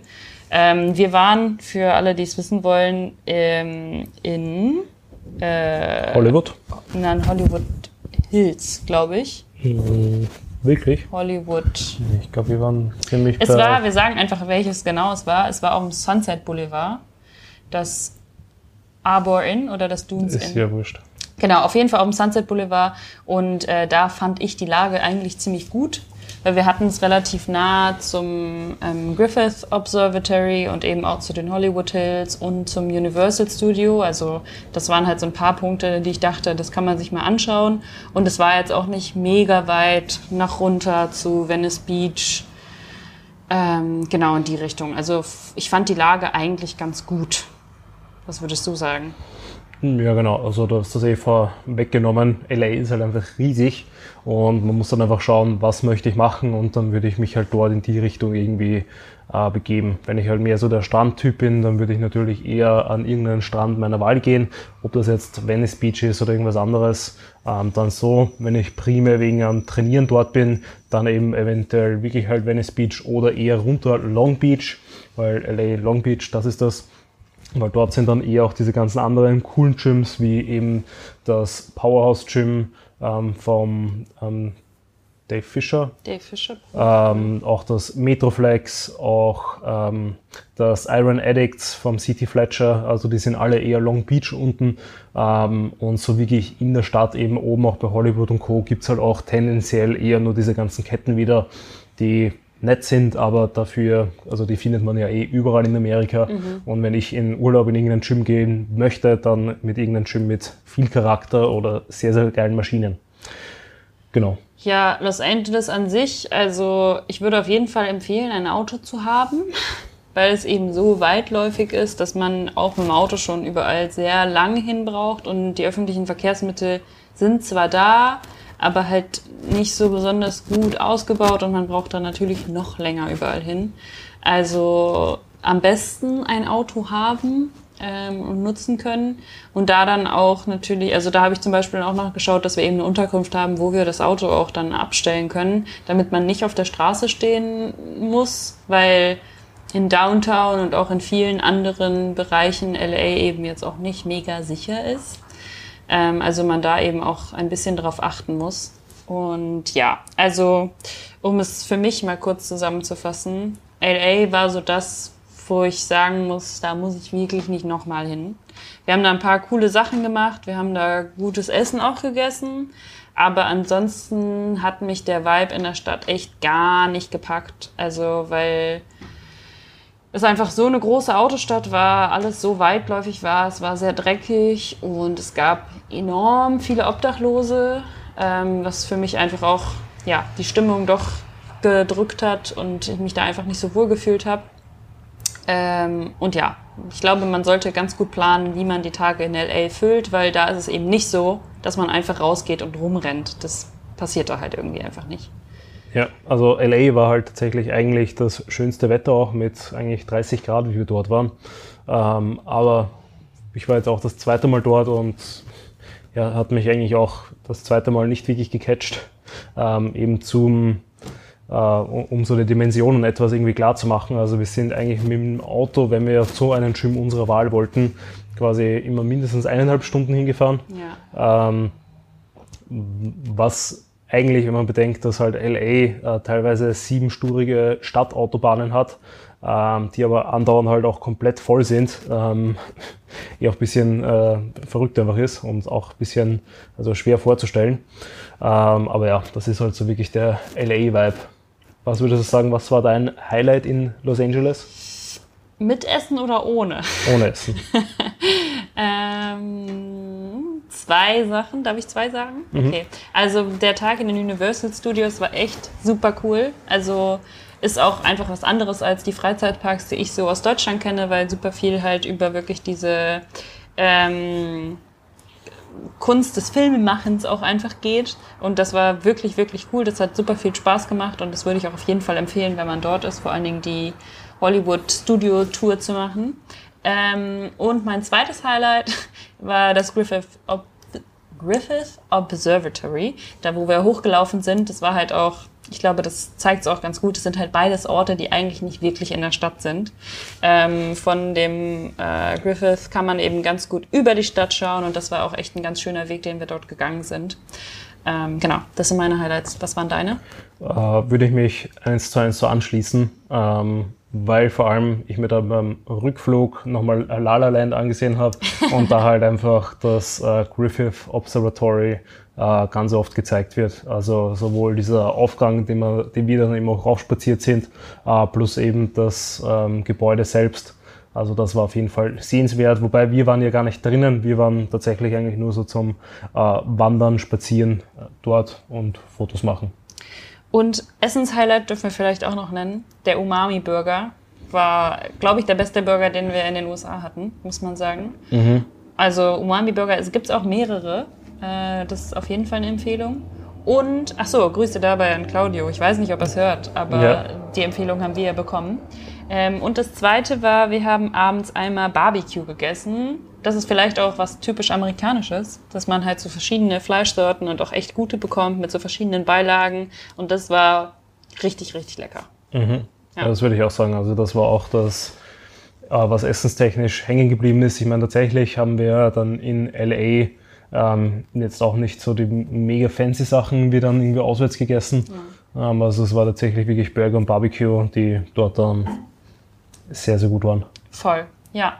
Ähm, wir waren, für alle, die es wissen wollen, ähm, in äh, Hollywood? Nein, Hollywood Hills, glaube ich. Hm, wirklich? Hollywood. Ich glaube, wir waren ziemlich Es war, wir sagen einfach, welches genau es war. Es war auf dem Sunset Boulevard. Das Arbor Inn oder das Dunes ist Inn. ja wurscht. Genau, auf jeden Fall auf dem Sunset Boulevard. Und äh, da fand ich die Lage eigentlich ziemlich gut, weil wir hatten es relativ nah zum ähm, Griffith Observatory und eben auch zu den Hollywood Hills und zum Universal Studio. Also das waren halt so ein paar Punkte, die ich dachte, das kann man sich mal anschauen. Und es war jetzt auch nicht mega weit nach runter zu Venice Beach. Ähm, genau in die Richtung. Also ich fand die Lage eigentlich ganz gut. Was würdest du sagen? Ja, genau. Also du hast das eh vorweggenommen. LA ist halt einfach riesig und man muss dann einfach schauen, was möchte ich machen und dann würde ich mich halt dort in die Richtung irgendwie äh, begeben. Wenn ich halt mehr so der Strandtyp bin, dann würde ich natürlich eher an irgendeinen Strand meiner Wahl gehen. Ob das jetzt Venice Beach ist oder irgendwas anderes, ähm, dann so. Wenn ich primär wegen am Trainieren dort bin, dann eben eventuell wirklich halt Venice Beach oder eher runter Long Beach, weil LA Long Beach, das ist das weil dort sind dann eher auch diese ganzen anderen coolen Gyms, wie eben das Powerhouse Gym ähm, vom ähm, Dave Fischer. Dave Fischer. Ähm, auch das Metroflex, auch ähm, das Iron Addicts vom City Fletcher. Also die sind alle eher Long Beach unten. Ähm, und so wirklich in der Stadt eben oben auch bei Hollywood und Co. gibt's halt auch tendenziell eher nur diese ganzen Ketten wieder, die nett sind, aber dafür, also die findet man ja eh überall in Amerika. Mhm. Und wenn ich in Urlaub in irgendein Gym gehen möchte, dann mit irgendeinem Gym mit viel Charakter oder sehr, sehr geilen Maschinen. Genau. Ja, Los Angeles an sich, also ich würde auf jeden Fall empfehlen, ein Auto zu haben, weil es eben so weitläufig ist, dass man auch mit dem Auto schon überall sehr lang hin braucht und die öffentlichen Verkehrsmittel sind zwar da, aber halt nicht so besonders gut ausgebaut und man braucht dann natürlich noch länger überall hin. Also am besten ein Auto haben ähm, und nutzen können und da dann auch natürlich, also da habe ich zum Beispiel auch noch geschaut, dass wir eben eine Unterkunft haben, wo wir das Auto auch dann abstellen können, damit man nicht auf der Straße stehen muss, weil in Downtown und auch in vielen anderen Bereichen LA eben jetzt auch nicht mega sicher ist. Ähm, also man da eben auch ein bisschen drauf achten muss. Und ja, also um es für mich mal kurz zusammenzufassen, LA war so das, wo ich sagen muss, da muss ich wirklich nicht nochmal hin. Wir haben da ein paar coole Sachen gemacht, wir haben da gutes Essen auch gegessen, aber ansonsten hat mich der Vibe in der Stadt echt gar nicht gepackt. Also, weil es einfach so eine große Autostadt war, alles so weitläufig war, es war sehr dreckig und es gab enorm viele Obdachlose, ähm, was für mich einfach auch ja, die Stimmung doch gedrückt hat und ich mich da einfach nicht so wohl gefühlt habe. Ähm, und ja, ich glaube, man sollte ganz gut planen, wie man die Tage in LA füllt, weil da ist es eben nicht so, dass man einfach rausgeht und rumrennt. Das passiert da halt irgendwie einfach nicht. Ja, also LA war halt tatsächlich eigentlich das schönste Wetter auch mit eigentlich 30 Grad, wie wir dort waren. Ähm, aber ich war jetzt auch das zweite Mal dort und ja, hat mich eigentlich auch das zweite Mal nicht wirklich gecatcht. Ähm, eben zum, äh, um so eine Dimensionen etwas irgendwie klar zu machen. Also wir sind eigentlich mit dem Auto, wenn wir zu einem Gym unserer Wahl wollten, quasi immer mindestens eineinhalb Stunden hingefahren. Ja. Ähm, was eigentlich, wenn man bedenkt, dass halt LA äh, teilweise siebenspurige Stadtautobahnen hat, ähm, die aber andauernd halt auch komplett voll sind, ähm, eh auch ein bisschen äh, verrückt einfach ist und auch ein bisschen also schwer vorzustellen. Ähm, aber ja, das ist halt so wirklich der LA-Vibe. Was würdest du sagen, was war dein Highlight in Los Angeles? Mit Essen oder ohne? Ohne Essen. ähm, zwei Sachen. Darf ich zwei sagen? Mhm. Okay. Also der Tag in den Universal Studios war echt super cool. Also ist auch einfach was anderes als die Freizeitparks, die ich so aus Deutschland kenne, weil super viel halt über wirklich diese ähm, Kunst des Filmemachens auch einfach geht. Und das war wirklich, wirklich cool. Das hat super viel Spaß gemacht und das würde ich auch auf jeden Fall empfehlen, wenn man dort ist, vor allen Dingen die Hollywood Studio Tour zu machen. Ähm, und mein zweites Highlight war das Griffith, Ob Griffith Observatory, da wo wir hochgelaufen sind. Das war halt auch, ich glaube, das zeigt es auch ganz gut. Es sind halt beides Orte, die eigentlich nicht wirklich in der Stadt sind. Ähm, von dem äh, Griffith kann man eben ganz gut über die Stadt schauen und das war auch echt ein ganz schöner Weg, den wir dort gegangen sind. Ähm, genau, das sind meine Highlights. Was waren deine? Äh, würde ich mich eins zu eins so anschließen. Ähm, weil vor allem ich mir da beim Rückflug nochmal La La Land angesehen habe und da halt einfach das äh, Griffith Observatory äh, ganz oft gezeigt wird. Also sowohl dieser Aufgang, den, wir, den wir dann eben auch raufspaziert sind, äh, plus eben das ähm, Gebäude selbst. Also das war auf jeden Fall sehenswert, wobei wir waren ja gar nicht drinnen, wir waren tatsächlich eigentlich nur so zum äh, Wandern, Spazieren äh, dort und Fotos machen. Und Essenshighlight dürfen wir vielleicht auch noch nennen. Der Umami-Burger war, glaube ich, der beste Burger, den wir in den USA hatten, muss man sagen. Mhm. Also Umami Burger, es gibt auch mehrere. Äh, das ist auf jeden Fall eine Empfehlung. Und, ach so, Grüße dabei an Claudio. Ich weiß nicht, ob er es hört, aber Ja. die Empfehlung haben wir ja bekommen. Ähm, und das zweite war, wir haben abends einmal Barbecue gegessen. Das ist vielleicht auch was typisch Amerikanisches, dass man halt so verschiedene Fleischsorten und auch echt gute bekommt mit so verschiedenen Beilagen. Und das war richtig, richtig lecker. Ja. Das würde ich auch sagen. Also das war auch das, äh, was essenstechnisch hängen geblieben ist. Ich meine, tatsächlich haben wir dann in LA ähm, jetzt auch nicht so die mega fancy Sachen wie dann irgendwie auswärts gegessen. Ähm, also es war tatsächlich wirklich Burger und Barbecue, die dort dann sehr, sehr gut waren. Voll, ja.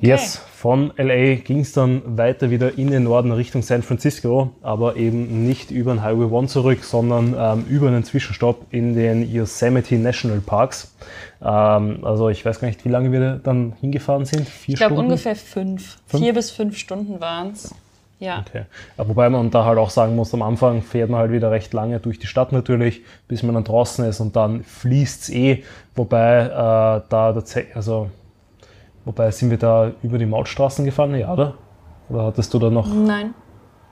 Yes, von LA ging es dann weiter wieder in den Norden Richtung San Francisco, aber eben nicht über den Highway 1 zurück, sondern ähm, über einen Zwischenstopp in den Yosemite National Parks. Ähm, also ich weiß gar nicht, wie lange wir dann hingefahren sind. Vier Ich glaube ungefähr fünf. Fünf? Vier bis fünf Stunden waren es. Ja. Okay. Ja, wobei man da halt auch sagen muss, am Anfang fährt man halt wieder recht lange durch die Stadt natürlich, bis man dann draußen ist und dann fließt es eh. Wobei äh, da also wobei sind wir da über die Mautstraßen gefahren, ja, oder? Oder hattest du da noch? Nein.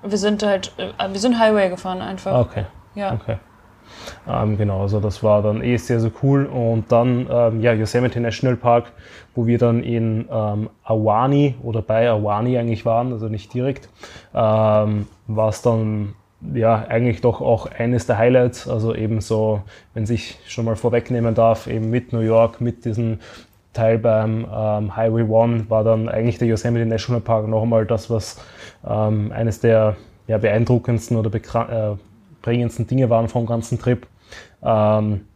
Wir sind halt, äh, wir sind Highway gefahren einfach. Ah, okay. Ja. Okay. Ähm, genau, also das war dann eh sehr, sehr cool. Und dann, ähm, ja, Yosemite National Park, wo wir dann in ähm, Awani oder bei Awani eigentlich waren, also nicht direkt, ähm, war es dann ja eigentlich doch auch eines der Highlights. Also eben so, wenn sich schon mal vorwegnehmen darf, eben mit New York, mit diesem Teil beim ähm, Highway One war dann eigentlich der Yosemite National Park noch einmal das, was ähm, eines der ja, beeindruckendsten oder äh, prägendsten Dinge waren vom ganzen Trip, ähm,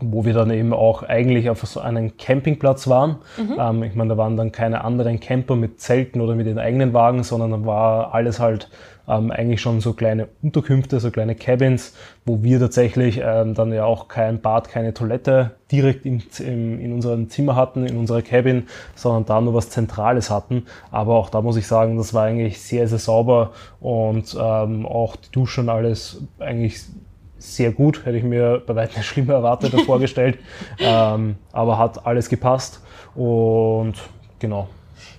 wo wir dann eben auch eigentlich auf so einem Campingplatz waren. Ähm, ich meine, da waren dann keine anderen Camper mit Zelten oder mit den eigenen Wagen, sondern dann war alles halt ähm, eigentlich schon so kleine Unterkünfte, so kleine Cabins, wo wir tatsächlich ähm, dann ja auch kein Bad, keine Toilette direkt im, im, in unserem Zimmer hatten, in unserer Cabin, sondern da nur was Zentrales hatten. Aber auch da muss ich sagen, das war eigentlich sehr, sehr sauber und ähm, auch die Dusche und alles eigentlich sehr gut, hätte ich mir bei weitem schlimmer erwartet und vorgestellt. Ähm, aber hat alles gepasst und genau.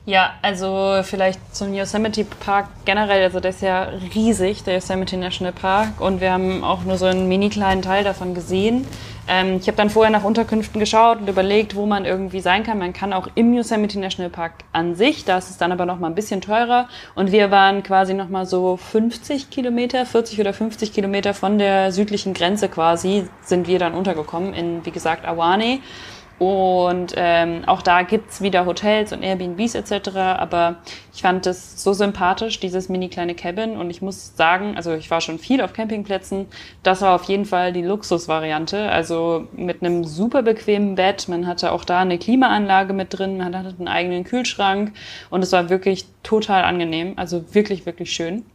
Ja, also vielleicht zum Yosemite Park generell, also der ist ja riesig, der Yosemite National Park, und wir haben auch nur so einen mini kleinen Teil davon gesehen. Ähm, ich habe dann vorher nach Unterkünften geschaut und überlegt, wo man irgendwie sein kann. Man kann auch im Yosemite National Park an sich, da ist es dann aber noch mal ein bisschen teurer. Und wir waren quasi noch mal so 50 Kilometer, 40 oder 50 Kilometer von der südlichen Grenze quasi, sind wir dann untergekommen in, wie gesagt, Awane. Und ähm, auch da gibt's wieder Hotels und Airbnbs etc. Aber ich fand das so sympathisch, dieses mini kleine Cabin. Und ich muss sagen, also ich war schon viel auf Campingplätzen. Das war auf jeden Fall die Luxusvariante. Also mit einem super bequemen Bett. Man hatte auch da eine Klimaanlage mit drin. Man hatte einen eigenen Kühlschrank. Und es war wirklich total angenehm. Also wirklich, wirklich schön.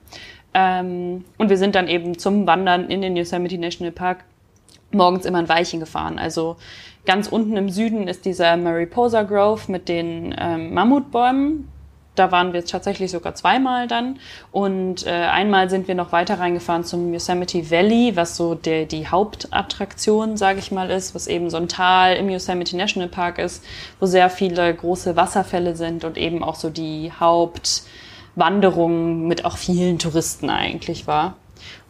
Ähm, und wir sind dann eben zum Wandern in den Yosemite National Park morgens immer ein Weilchen gefahren. Also ganz unten im Süden ist dieser Mariposa Grove mit den ähm, Mammutbäumen. Da waren wir tatsächlich sogar zweimal dann. Und äh, einmal sind wir noch weiter reingefahren zum Yosemite Valley, was so der, die Hauptattraktion, sage ich mal, ist, was eben so ein Tal im Yosemite National Park ist, wo sehr viele große Wasserfälle sind und eben auch so die Hauptwanderung mit auch vielen Touristen eigentlich war.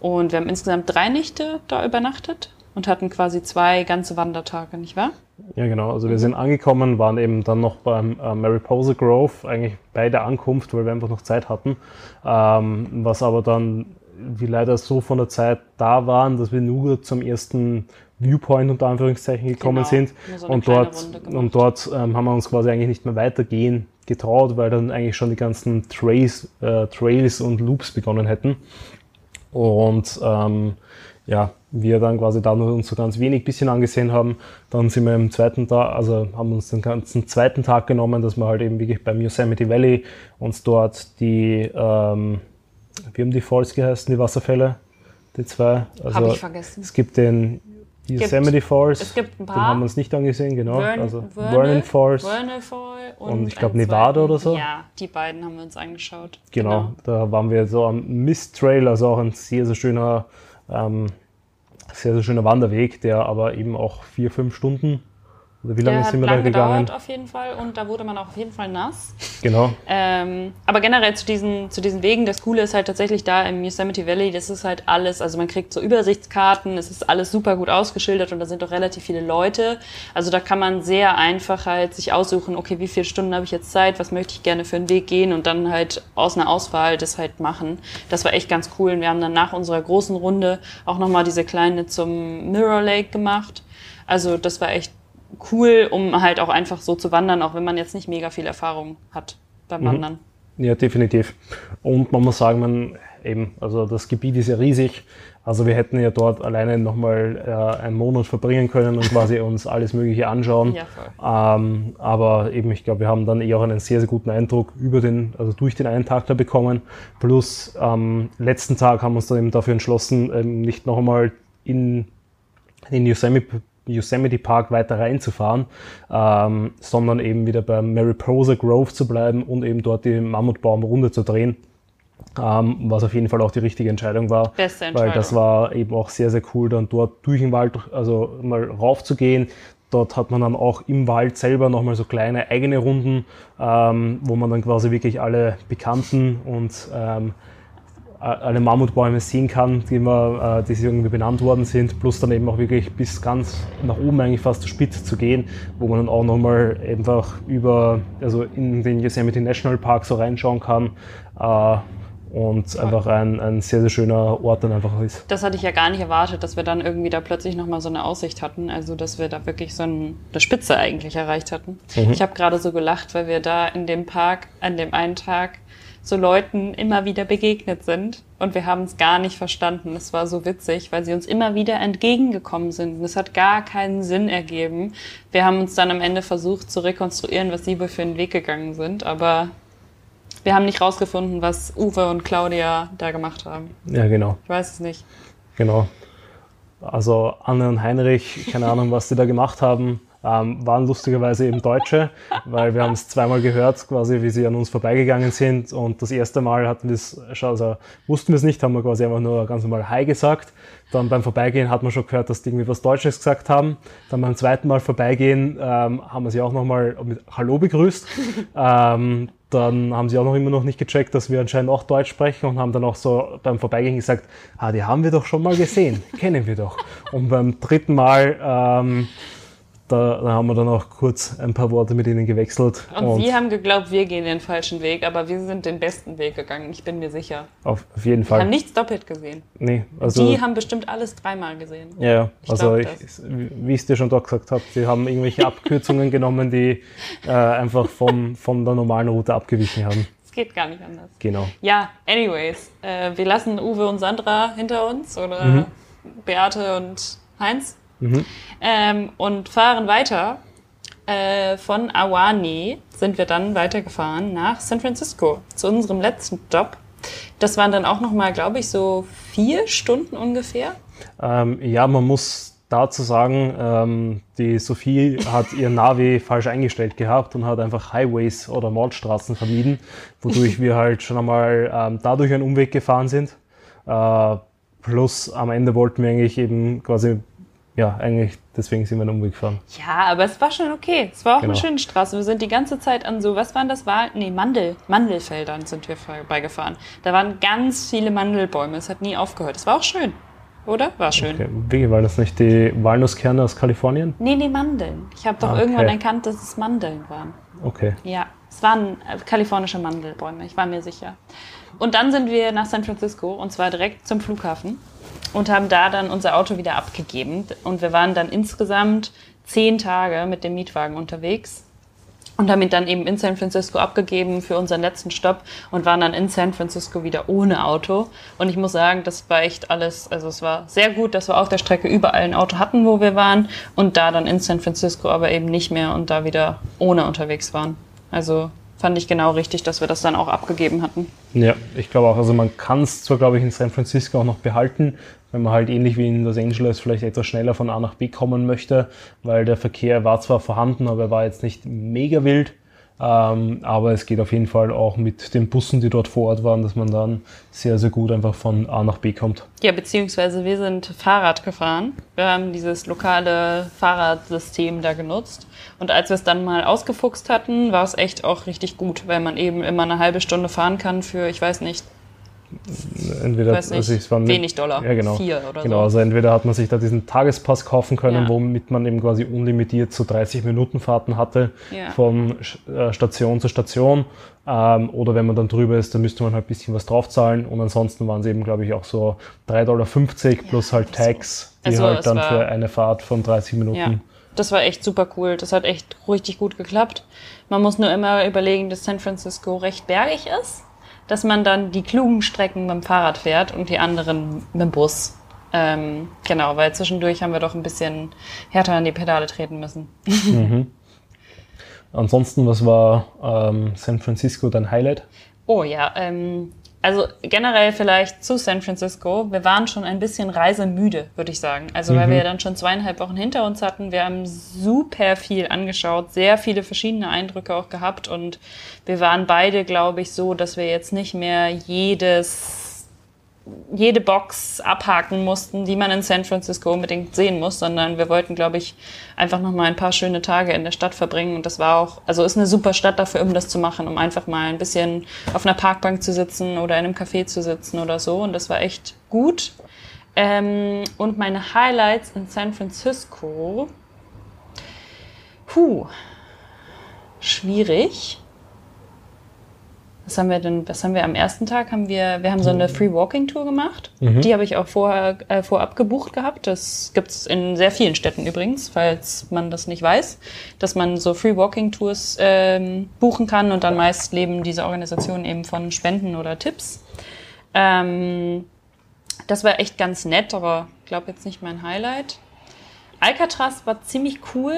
Und wir haben insgesamt drei Nächte da übernachtet und hatten quasi zwei ganze Wandertage, nicht wahr? Ja, genau. Also wir sind angekommen, waren eben dann noch beim äh, Mariposa Grove, eigentlich bei der Ankunft, weil wir einfach noch Zeit hatten. Ähm, was aber dann, wir leider so von der Zeit da waren, dass wir nur zum ersten Viewpoint unter Anführungszeichen gekommen Genau. sind. So und dort, und dort ähm, haben wir uns quasi eigentlich nicht mehr weitergehen getraut, weil dann eigentlich schon die ganzen Trails, äh, Trails und Loops begonnen hätten. Und ähm, ja, wir dann quasi da nur uns so ganz wenig bisschen angesehen haben. Dann sind wir im zweiten Tag, also haben uns den ganzen zweiten Tag genommen, dass wir halt eben wirklich beim Yosemite Valley uns dort die, ähm, wie haben die Falls geheißen, die Wasserfälle, die zwei. Also Hab ich vergessen. Es gibt den Yosemite Falls, es gibt ein den paar. haben wir uns nicht angesehen, genau. Vern- also Vernal- Vernon Falls. Vernal Fall und, Und ich glaub, einen Nevada oder so? Ja, die beiden haben wir uns angeschaut. Genau, da waren wir so am Mist Trail, also auch ein sehr, sehr schöner, ähm, sehr, sehr schöner Wanderweg, der aber eben auch vier, fünf Stunden Oder wie lange sind wir hat da lang gegangen? gedauert auf jeden Fall und da wurde man auch auf jeden Fall nass. Genau. Ähm, aber generell zu diesen, zu diesen Wegen, das Coole ist halt tatsächlich da im Yosemite Valley, das ist halt alles, also man kriegt so Übersichtskarten, es ist alles super gut ausgeschildert und da sind auch relativ viele Leute. Also da kann man sehr einfach halt sich aussuchen, okay, wie viele Stunden habe ich jetzt Zeit, was möchte ich gerne für einen Weg gehen und dann halt aus einer Auswahl das halt machen. Das war echt ganz cool und wir haben dann nach unserer großen Runde auch nochmal diese kleine zum Mirror Lake gemacht. Also das war echt cool, um halt auch einfach so zu wandern, auch wenn man jetzt nicht mega viel Erfahrung hat beim Wandern. Ja, definitiv. Und man muss sagen, man eben, also das Gebiet ist ja riesig. Also wir hätten ja dort alleine nochmal äh, einen Monat verbringen können und quasi uns alles Mögliche anschauen. Ja. Ähm, aber eben, ich glaube, wir haben dann eher auch einen sehr, sehr guten Eindruck über den, also durch den einen Tag da bekommen. Plus am letzten Tag haben wir uns dann eben dafür entschlossen, ähm, nicht noch einmal in in den Yosemite, Yosemite Park weiter reinzufahren, ähm, sondern eben wieder beim Mariposa Grove zu bleiben und eben dort die Mammutbaumrunde zu drehen. Ähm, was auf jeden Fall auch die richtige Entscheidung war. Beste Weil Entscheidung. das war eben auch sehr, sehr cool, dann dort durch den Wald, also mal rauf zu gehen. Dort hat man dann auch im Wald selber nochmal so kleine eigene Runden, ähm, wo man dann quasi wirklich alle bekannten und ähm, alle Mammutbäume sehen kann, die, man, äh, die irgendwie benannt worden sind, plus dann eben auch wirklich bis ganz nach oben eigentlich fast zur Spitze zu gehen, wo man dann auch nochmal einfach über, also in den Yosemite National Park so reinschauen kann äh, und einfach ein, ein sehr, sehr schöner Ort dann einfach ist. Das hatte ich ja gar nicht erwartet, dass wir dann irgendwie da plötzlich nochmal so eine Aussicht hatten. Also, dass wir da wirklich so ein, eine Spitze eigentlich erreicht hatten. Ich habe gerade so gelacht, weil wir da in dem Park an dem einen Tag so Leuten immer wieder begegnet sind und wir haben es gar nicht verstanden. Es war so witzig, weil sie uns immer wieder entgegengekommen sind. Und es hat gar keinen Sinn ergeben. Wir haben uns dann am Ende versucht zu rekonstruieren, was sie wohl für einen Weg gegangen sind, aber wir haben nicht rausgefunden, was Uwe und Claudia da gemacht haben. Ja, genau, Ich weiß es nicht. genau. Also Anne und Heinrich, keine Ahnung, was die da gemacht haben, ähm, waren lustigerweise eben Deutsche, weil wir haben es zweimal gehört, quasi, wie sie an uns vorbeigegangen sind. Und das erste Mal hatten wir es, schon- also wussten wir es nicht, haben wir quasi einfach nur ganz normal Hi gesagt. Dann beim Vorbeigehen hat man schon gehört, dass die irgendwie was Deutsches gesagt haben. Dann beim zweiten Mal Vorbeigehen ähm, haben wir sie auch nochmal mit Hallo begrüßt. ähm, dann haben sie auch noch immer noch nicht gecheckt, dass wir anscheinend auch Deutsch sprechen und haben dann auch so beim Vorbeigehen gesagt, ah, die haben wir doch schon mal gesehen, kennen wir doch. Und beim dritten Mal, ähm, da, da haben wir dann auch kurz ein paar Worte mit ihnen gewechselt. Und, sie haben geglaubt, wir gehen den falschen Weg, aber wir sind den besten Weg gegangen, ich bin mir sicher. auf, auf jeden Wir haben Fall. nichts doppelt gesehen. Nee, also, die haben bestimmt alles dreimal gesehen. ja, Ich also ich, wie ich es dir schon dort gesagt habe, sie haben irgendwelche Abkürzungen genommen, die äh, einfach vom, von der normalen Route abgewichen haben. Es geht gar nicht anders. Genau. Ja, anyways, äh, wir lassen Uwe und Sandra hinter uns oder Mhm. Beate und Heinz ähm, und fahren weiter. Äh, von Awani sind wir dann weitergefahren nach San Francisco zu unserem letzten Stopp. Das waren dann auch noch mal, glaube ich, so vier Stunden ungefähr. Ähm, ja, man muss dazu sagen, ähm, die Sophie hat ihr Navi falsch eingestellt gehabt und hat einfach Highways oder Mordstraßen vermieden, wodurch wir halt schon einmal ähm, dadurch einen Umweg gefahren sind. Äh, plus am Ende wollten wir eigentlich eben quasi, ja, eigentlich deswegen sind wir einen Umweg gefahren. Ja, aber es war schon okay. Es war auch Genau. eine schöne Straße. Wir sind die ganze Zeit an so, was waren das? Wahl? Nee, Mandel, Mandelfeldern sind wir vorbeigefahren. Da waren ganz viele Mandelbäume. Es hat nie aufgehört. Es war auch schön. Oder? War schön. Okay. Wie war das nicht die Walnusskerne aus Kalifornien? Nee, nee, Mandeln. Ich habe doch Ah, okay. irgendwann erkannt, dass es Mandeln waren. Okay. Ja, es waren äh, kalifornische Mandelbäume, ich war mir sicher. Und dann sind wir nach San Francisco und zwar direkt zum Flughafen und haben da dann unser Auto wieder abgegeben. Und wir waren dann insgesamt zehn Tage mit dem Mietwagen unterwegs und haben ihn dann eben in San Francisco abgegeben für unseren letzten Stopp und waren dann in San Francisco wieder ohne Auto. Und ich muss sagen, das war echt alles, also es war sehr gut, dass wir auf der Strecke überall ein Auto hatten, wo wir waren und da dann in San Francisco aber eben nicht mehr und da wieder ohne unterwegs waren. Also fand ich genau richtig, dass wir das dann auch abgegeben hatten. Ja, ich glaube auch. Also man kann es zwar, glaube ich, in San Francisco auch noch behalten, wenn man halt ähnlich wie in Los Angeles vielleicht etwas schneller von A nach B kommen möchte, weil der Verkehr war zwar vorhanden, aber er war jetzt nicht mega wild. Ähm, aber es geht auf jeden Fall auch mit den Bussen, die dort vor Ort waren, dass man dann sehr, sehr gut einfach von A nach B kommt. Ja, beziehungsweise wir sind Fahrrad gefahren. Wir haben dieses lokale Fahrradsystem da genutzt. Und als wir es dann mal ausgefuchst hatten, war es echt auch richtig gut, weil man eben immer eine halbe Stunde fahren kann für, ich weiß nicht, entweder weiß nicht, also es waren wenig Dollar, ja, genau. vier oder genau, so. also entweder hat man sich da diesen Tagespass kaufen können, Ja. womit man eben quasi unlimitiert so 30 Minuten Fahrten hatte Ja. von äh, Station zu Station. Ähm, oder wenn man dann drüber ist, dann müsste man halt ein bisschen was draufzahlen. Und ansonsten waren es eben, glaube ich, auch so 3,50 Dollar plus halt Tags, die Also halt dann für eine Fahrt von 30 Minuten. Das war echt super cool. Das hat echt richtig gut geklappt. Man muss nur immer überlegen, dass San Francisco recht bergig ist, dass man dann die klugen Strecken mit dem Fahrrad fährt und die anderen mit dem Bus. Ähm, genau, weil zwischendurch haben wir doch ein bisschen härter an die Pedale treten müssen. Ansonsten, was war ähm, San Francisco dein Highlight? Oh ja, ähm, also generell vielleicht zu San Francisco. Wir waren schon ein bisschen reisemüde, würde ich sagen. Also weil wir ja dann schon zweieinhalb Wochen hinter uns hatten. Wir haben super viel angeschaut, sehr viele verschiedene Eindrücke auch gehabt und wir waren beide, glaube ich, so, dass wir jetzt nicht mehr jedes jede Box abhaken mussten, die man in San Francisco unbedingt sehen muss, sondern wir wollten, glaube ich, einfach noch mal ein paar schöne Tage in der Stadt verbringen und das war auch, also ist eine super Stadt dafür, um das zu machen, um einfach mal ein bisschen auf einer Parkbank zu sitzen oder in einem Café zu sitzen oder so und das war echt gut. Ähm, und meine Highlights in San Francisco, puh, schwierig. Was haben wir denn, was haben wir am ersten Tag? Haben wir, wir haben so eine Free Walking Tour gemacht. Die habe ich auch vorher, äh, vorab gebucht gehabt. Das gibt's in sehr vielen Städten übrigens, falls man das nicht weiß, dass man so Free Walking Tours ähm, buchen kann und dann meist leben diese Organisationen eben von Spenden oder Tipps. Ähm, das war echt ganz nett, aber ich glaube jetzt nicht mein Highlight. Alcatraz war ziemlich cool.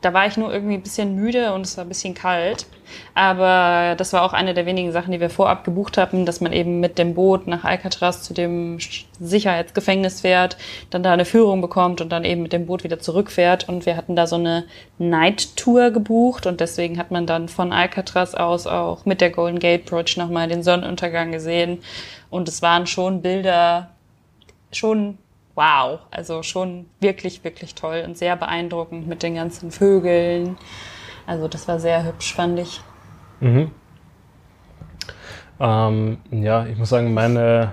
Da war ich nur irgendwie ein bisschen müde und es war ein bisschen kalt. Aber das war auch eine der wenigen Sachen, die wir vorab gebucht hatten, dass man eben mit dem Boot nach Alcatraz zu dem Sicherheitsgefängnis fährt, dann da eine Führung bekommt und dann eben mit dem Boot wieder zurückfährt. Und wir hatten da so eine Night Tour gebucht und deswegen hat man dann von Alcatraz aus auch mit der Golden Gate Bridge nochmal den Sonnenuntergang gesehen. Und es waren schon Bilder, schon wow, also schon wirklich, wirklich toll und sehr beeindruckend mit den ganzen Vögeln. Also das war sehr hübsch, fand ich. Ähm, ja, ich muss sagen, meine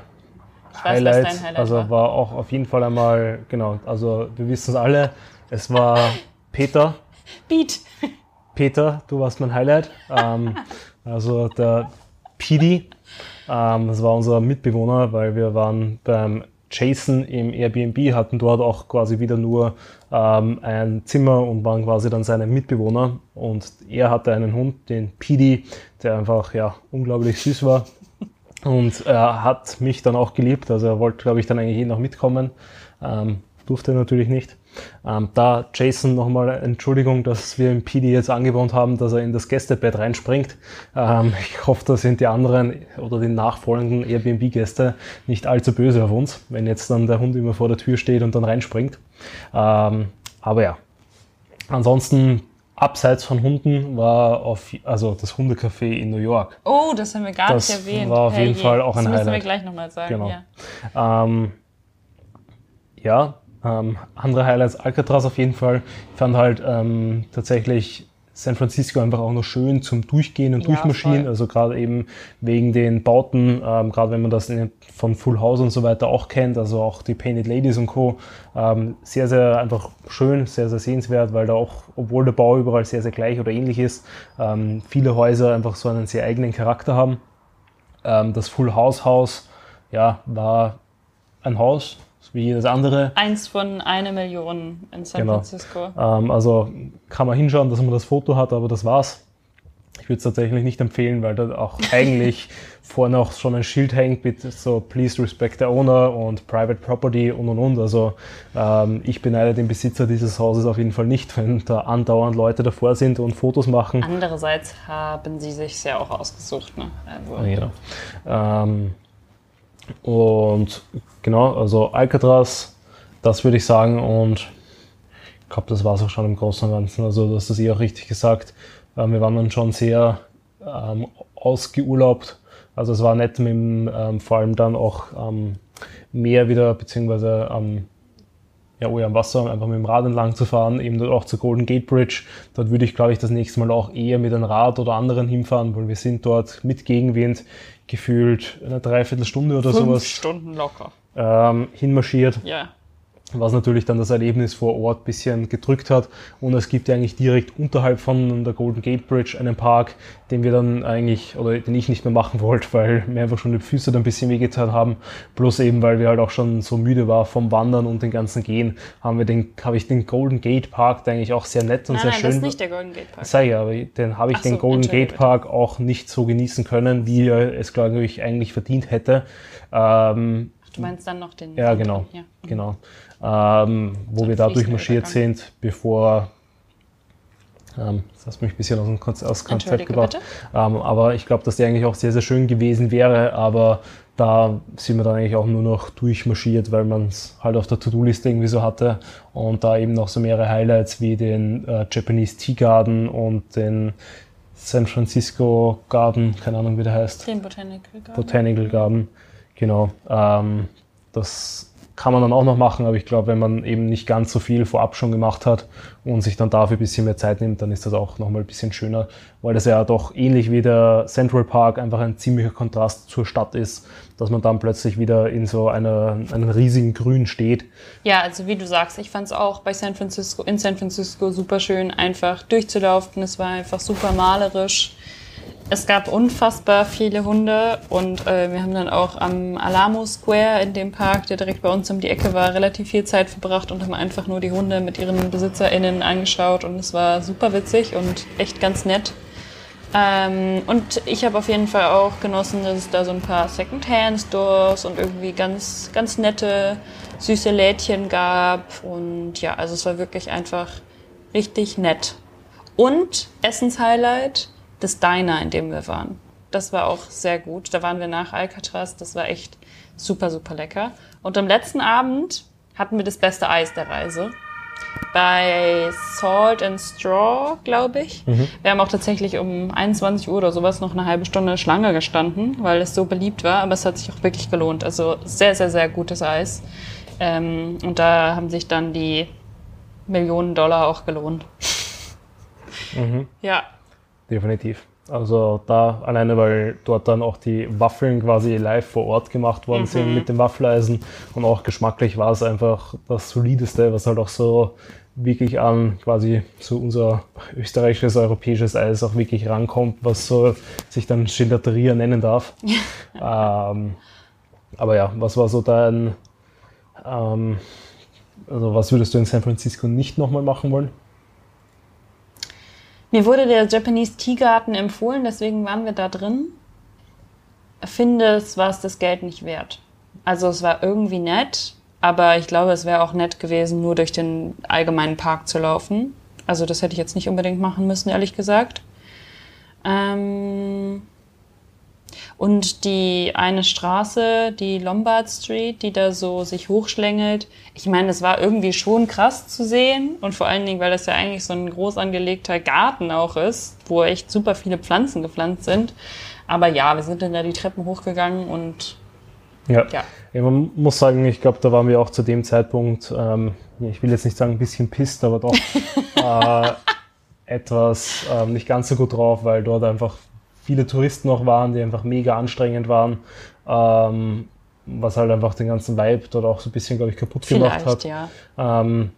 weiß, was Highlight, dein Highlight also war. war. auch auf jeden Fall einmal, genau, also wir wissen es alle, es war Peter. Beat. Peter, du warst mein Highlight. Ähm, also der Pidi, ähm, das war unser Mitbewohner, weil wir waren beim Jason im Airbnb, hatten dort auch quasi wieder nur ähm, ein Zimmer und waren quasi dann seine Mitbewohner. Und er hatte einen Hund, den Pidi, der einfach ja unglaublich süß war. Und er hat mich dann auch geliebt, also er wollte, glaube ich, dann eigentlich eh noch mitkommen. Ähm, durfte natürlich nicht. Ähm, da Jason nochmal Entschuldigung, dass wir im PD jetzt angewohnt haben, dass er in das Gästebett reinspringt. Ähm, ich hoffe, da sind die anderen oder die nachfolgenden Airbnb-Gäste nicht allzu böse auf uns, wenn jetzt dann der Hund immer vor der Tür steht und dann reinspringt. Ähm, aber ja, ansonsten abseits von Hunden war auf, also das Hundecafé in New York. Oh, das haben wir gar Das nicht erwähnt. war auf jeden Herrje. Fall auch ein Das müssen wir Highlight. gleich nochmal sagen. Genau. Ja. Ähm, ja, ähm, andere Highlights Alcatraz auf jeden Fall. Ich fand halt ähm, tatsächlich San Francisco einfach auch noch schön zum Durchgehen und Ja, Durchmarschieren. voll. Also gerade eben wegen den Bauten, ähm, gerade wenn man das in, von Full House und so weiter auch kennt, also auch die Painted Ladies und Co. Ähm, sehr, sehr einfach schön, sehr, sehr sehenswert, weil da auch, obwohl der Bau überall sehr, sehr gleich oder ähnlich ist, ähm, viele Häuser einfach so einen sehr eigenen Charakter haben. Ähm, das Full House Haus, ja, war ein Haus, wie jedes andere. Eins von einer Million in San Genau. Francisco. Ähm, also kann man hinschauen, dass man das Foto hat, aber das war's. Ich würde es tatsächlich nicht empfehlen, weil da auch eigentlich vorne auch schon ein Schild hängt mit so Please respect the owner und Private Property und und und. Also ähm, ich beneide den Besitzer dieses Hauses auf jeden Fall nicht, wenn da andauernd Leute davor sind und Fotos machen. Andererseits haben sie sich ja auch ausgesucht. Ne? Also, Ja. Ähm, und genau, also Alcatraz, das würde ich sagen und ich glaube, das war es auch schon im Großen und Ganzen. Also, das ist eh auch richtig gesagt. Ähm, wir waren dann schon sehr ähm, ausgeurlaubt. Also es war nett mit ähm, vor allem dann auch am Meer wieder, beziehungsweise am ja, oh ja, am Wasser einfach mit dem Rad entlang zu fahren, eben dort auch zur Golden Gate Bridge. Dort würde ich, glaube ich, das nächste Mal auch eher mit einem Rad oder anderen hinfahren, weil wir sind dort mit Gegenwind gefühlt eine Dreiviertelstunde oder Fünf sowas Stunden locker. ähm, hinmarschiert Ja. Was natürlich dann das Erlebnis vor Ort ein bisschen gedrückt hat. Und es gibt ja eigentlich direkt unterhalb von der Golden Gate Bridge einen Park, den wir dann eigentlich, oder den ich nicht mehr machen wollte, weil mir einfach schon die Füße dann ein bisschen wehgetan haben. Plus eben, weil wir halt auch schon so müde war vom Wandern und den ganzen Gehen, haben wir den, habe ich den Golden Gate Park, der eigentlich auch sehr nett und Nein, sehr nein, schön das ist nicht der Golden Gate Park. Sei ja, aber den habe ich Ach den so, Golden Gate Park auch nicht so genießen können, wie er es, glaube ich, eigentlich verdient hätte. Ähm, Du meinst dann noch den. ja, genau. Ja. genau. Ähm, wo So wir da durchmarschiert sind, bevor. Ähm, das hast mich ein bisschen aus dem Konz aus Konzept gebracht. Ähm, aber ich glaube, dass der eigentlich auch sehr, sehr schön gewesen wäre. Aber da sind wir dann eigentlich auch nur noch durchmarschiert, weil man es halt auf der To-Do-Liste irgendwie so hatte. Und da eben noch so mehrere Highlights wie den äh, Japanese Tea Garden und den San Francisco Garden, keine Ahnung, wie der heißt. Den Botanical Garden. Botanical Garden, genau. Ähm, das kann man dann auch noch machen, aber ich glaube, wenn man eben nicht ganz so viel vorab schon gemacht hat und sich dann dafür ein bisschen mehr Zeit nimmt, dann ist das auch nochmal ein bisschen schöner, weil das ja doch ähnlich wie der Central Park einfach ein ziemlicher Kontrast zur Stadt ist, dass man dann plötzlich wieder in so einer, einem riesigen Grün steht. Ja, also wie du sagst, ich fand es auch bei San Francisco, in San Francisco super schön, einfach durchzulaufen. Es war einfach super malerisch. Es gab unfassbar viele Hunde und äh, wir haben dann auch am Alamo Square in dem Park, der direkt bei uns um die Ecke war, relativ viel Zeit verbracht und haben einfach nur die Hunde mit ihren BesitzerInnen angeschaut und es war super witzig und echt ganz nett. Ähm, und ich habe auf jeden Fall auch genossen, dass es da so ein paar Second-Hand-Stores und irgendwie ganz, ganz nette, süße Lädchen gab. Und ja, also es war wirklich einfach richtig nett. Und Essenshighlight, das Diner, in dem wir waren. Das war auch sehr gut. Da waren wir nach Alcatraz. Das war echt super, super lecker. Und am letzten Abend hatten wir das beste Eis der Reise bei Salt and Straw, glaube ich. Wir haben auch tatsächlich um 21 Uhr oder sowas noch eine halbe Stunde Schlange gestanden, weil es so beliebt war, aber es hat sich auch wirklich gelohnt. Also sehr, sehr, sehr gutes Eis. Ähm, und da haben sich dann die Millionen Dollar auch gelohnt. Ja, Definitiv. Also da alleine, weil dort dann auch die Waffeln quasi live vor Ort gemacht worden sind mit dem Waffeleisen und auch geschmacklich war es einfach das solideste, was halt auch so wirklich an quasi so unser österreichisches, europäisches Eis auch wirklich rankommt, was so sich dann Gelateria nennen darf. ähm, aber ja, was war so dein, ähm, also was würdest du in San Francisco nicht nochmal machen wollen? Mir wurde der Japanese Tea Garden empfohlen, deswegen waren wir da drin. Finde, es war es das Geld nicht wert. Also es war irgendwie nett, aber ich glaube, es wäre auch nett gewesen, nur durch den allgemeinen Park zu laufen. Also das hätte ich jetzt nicht unbedingt machen müssen, ehrlich gesagt. Ähm und die eine Straße, die Lombard Street, die da so sich hochschlängelt. Ich meine, es war irgendwie schon krass zu sehen. Und vor allen Dingen, weil das ja eigentlich so ein groß angelegter Garten auch ist, wo echt super viele Pflanzen gepflanzt sind. Aber ja, wir sind dann da die Treppen hochgegangen und Ja. ja. Ja, man muss sagen, ich glaube, da waren wir auch zu dem Zeitpunkt, ähm, ich will jetzt nicht sagen ein bisschen pisst, aber doch äh, etwas ähm, nicht ganz so gut drauf, weil dort einfach viele Touristen noch waren, die einfach mega anstrengend waren, ähm, was halt einfach den ganzen Vibe dort auch so ein bisschen, glaube ich, kaputt gemacht Vielleicht, hat. ja. Ähm,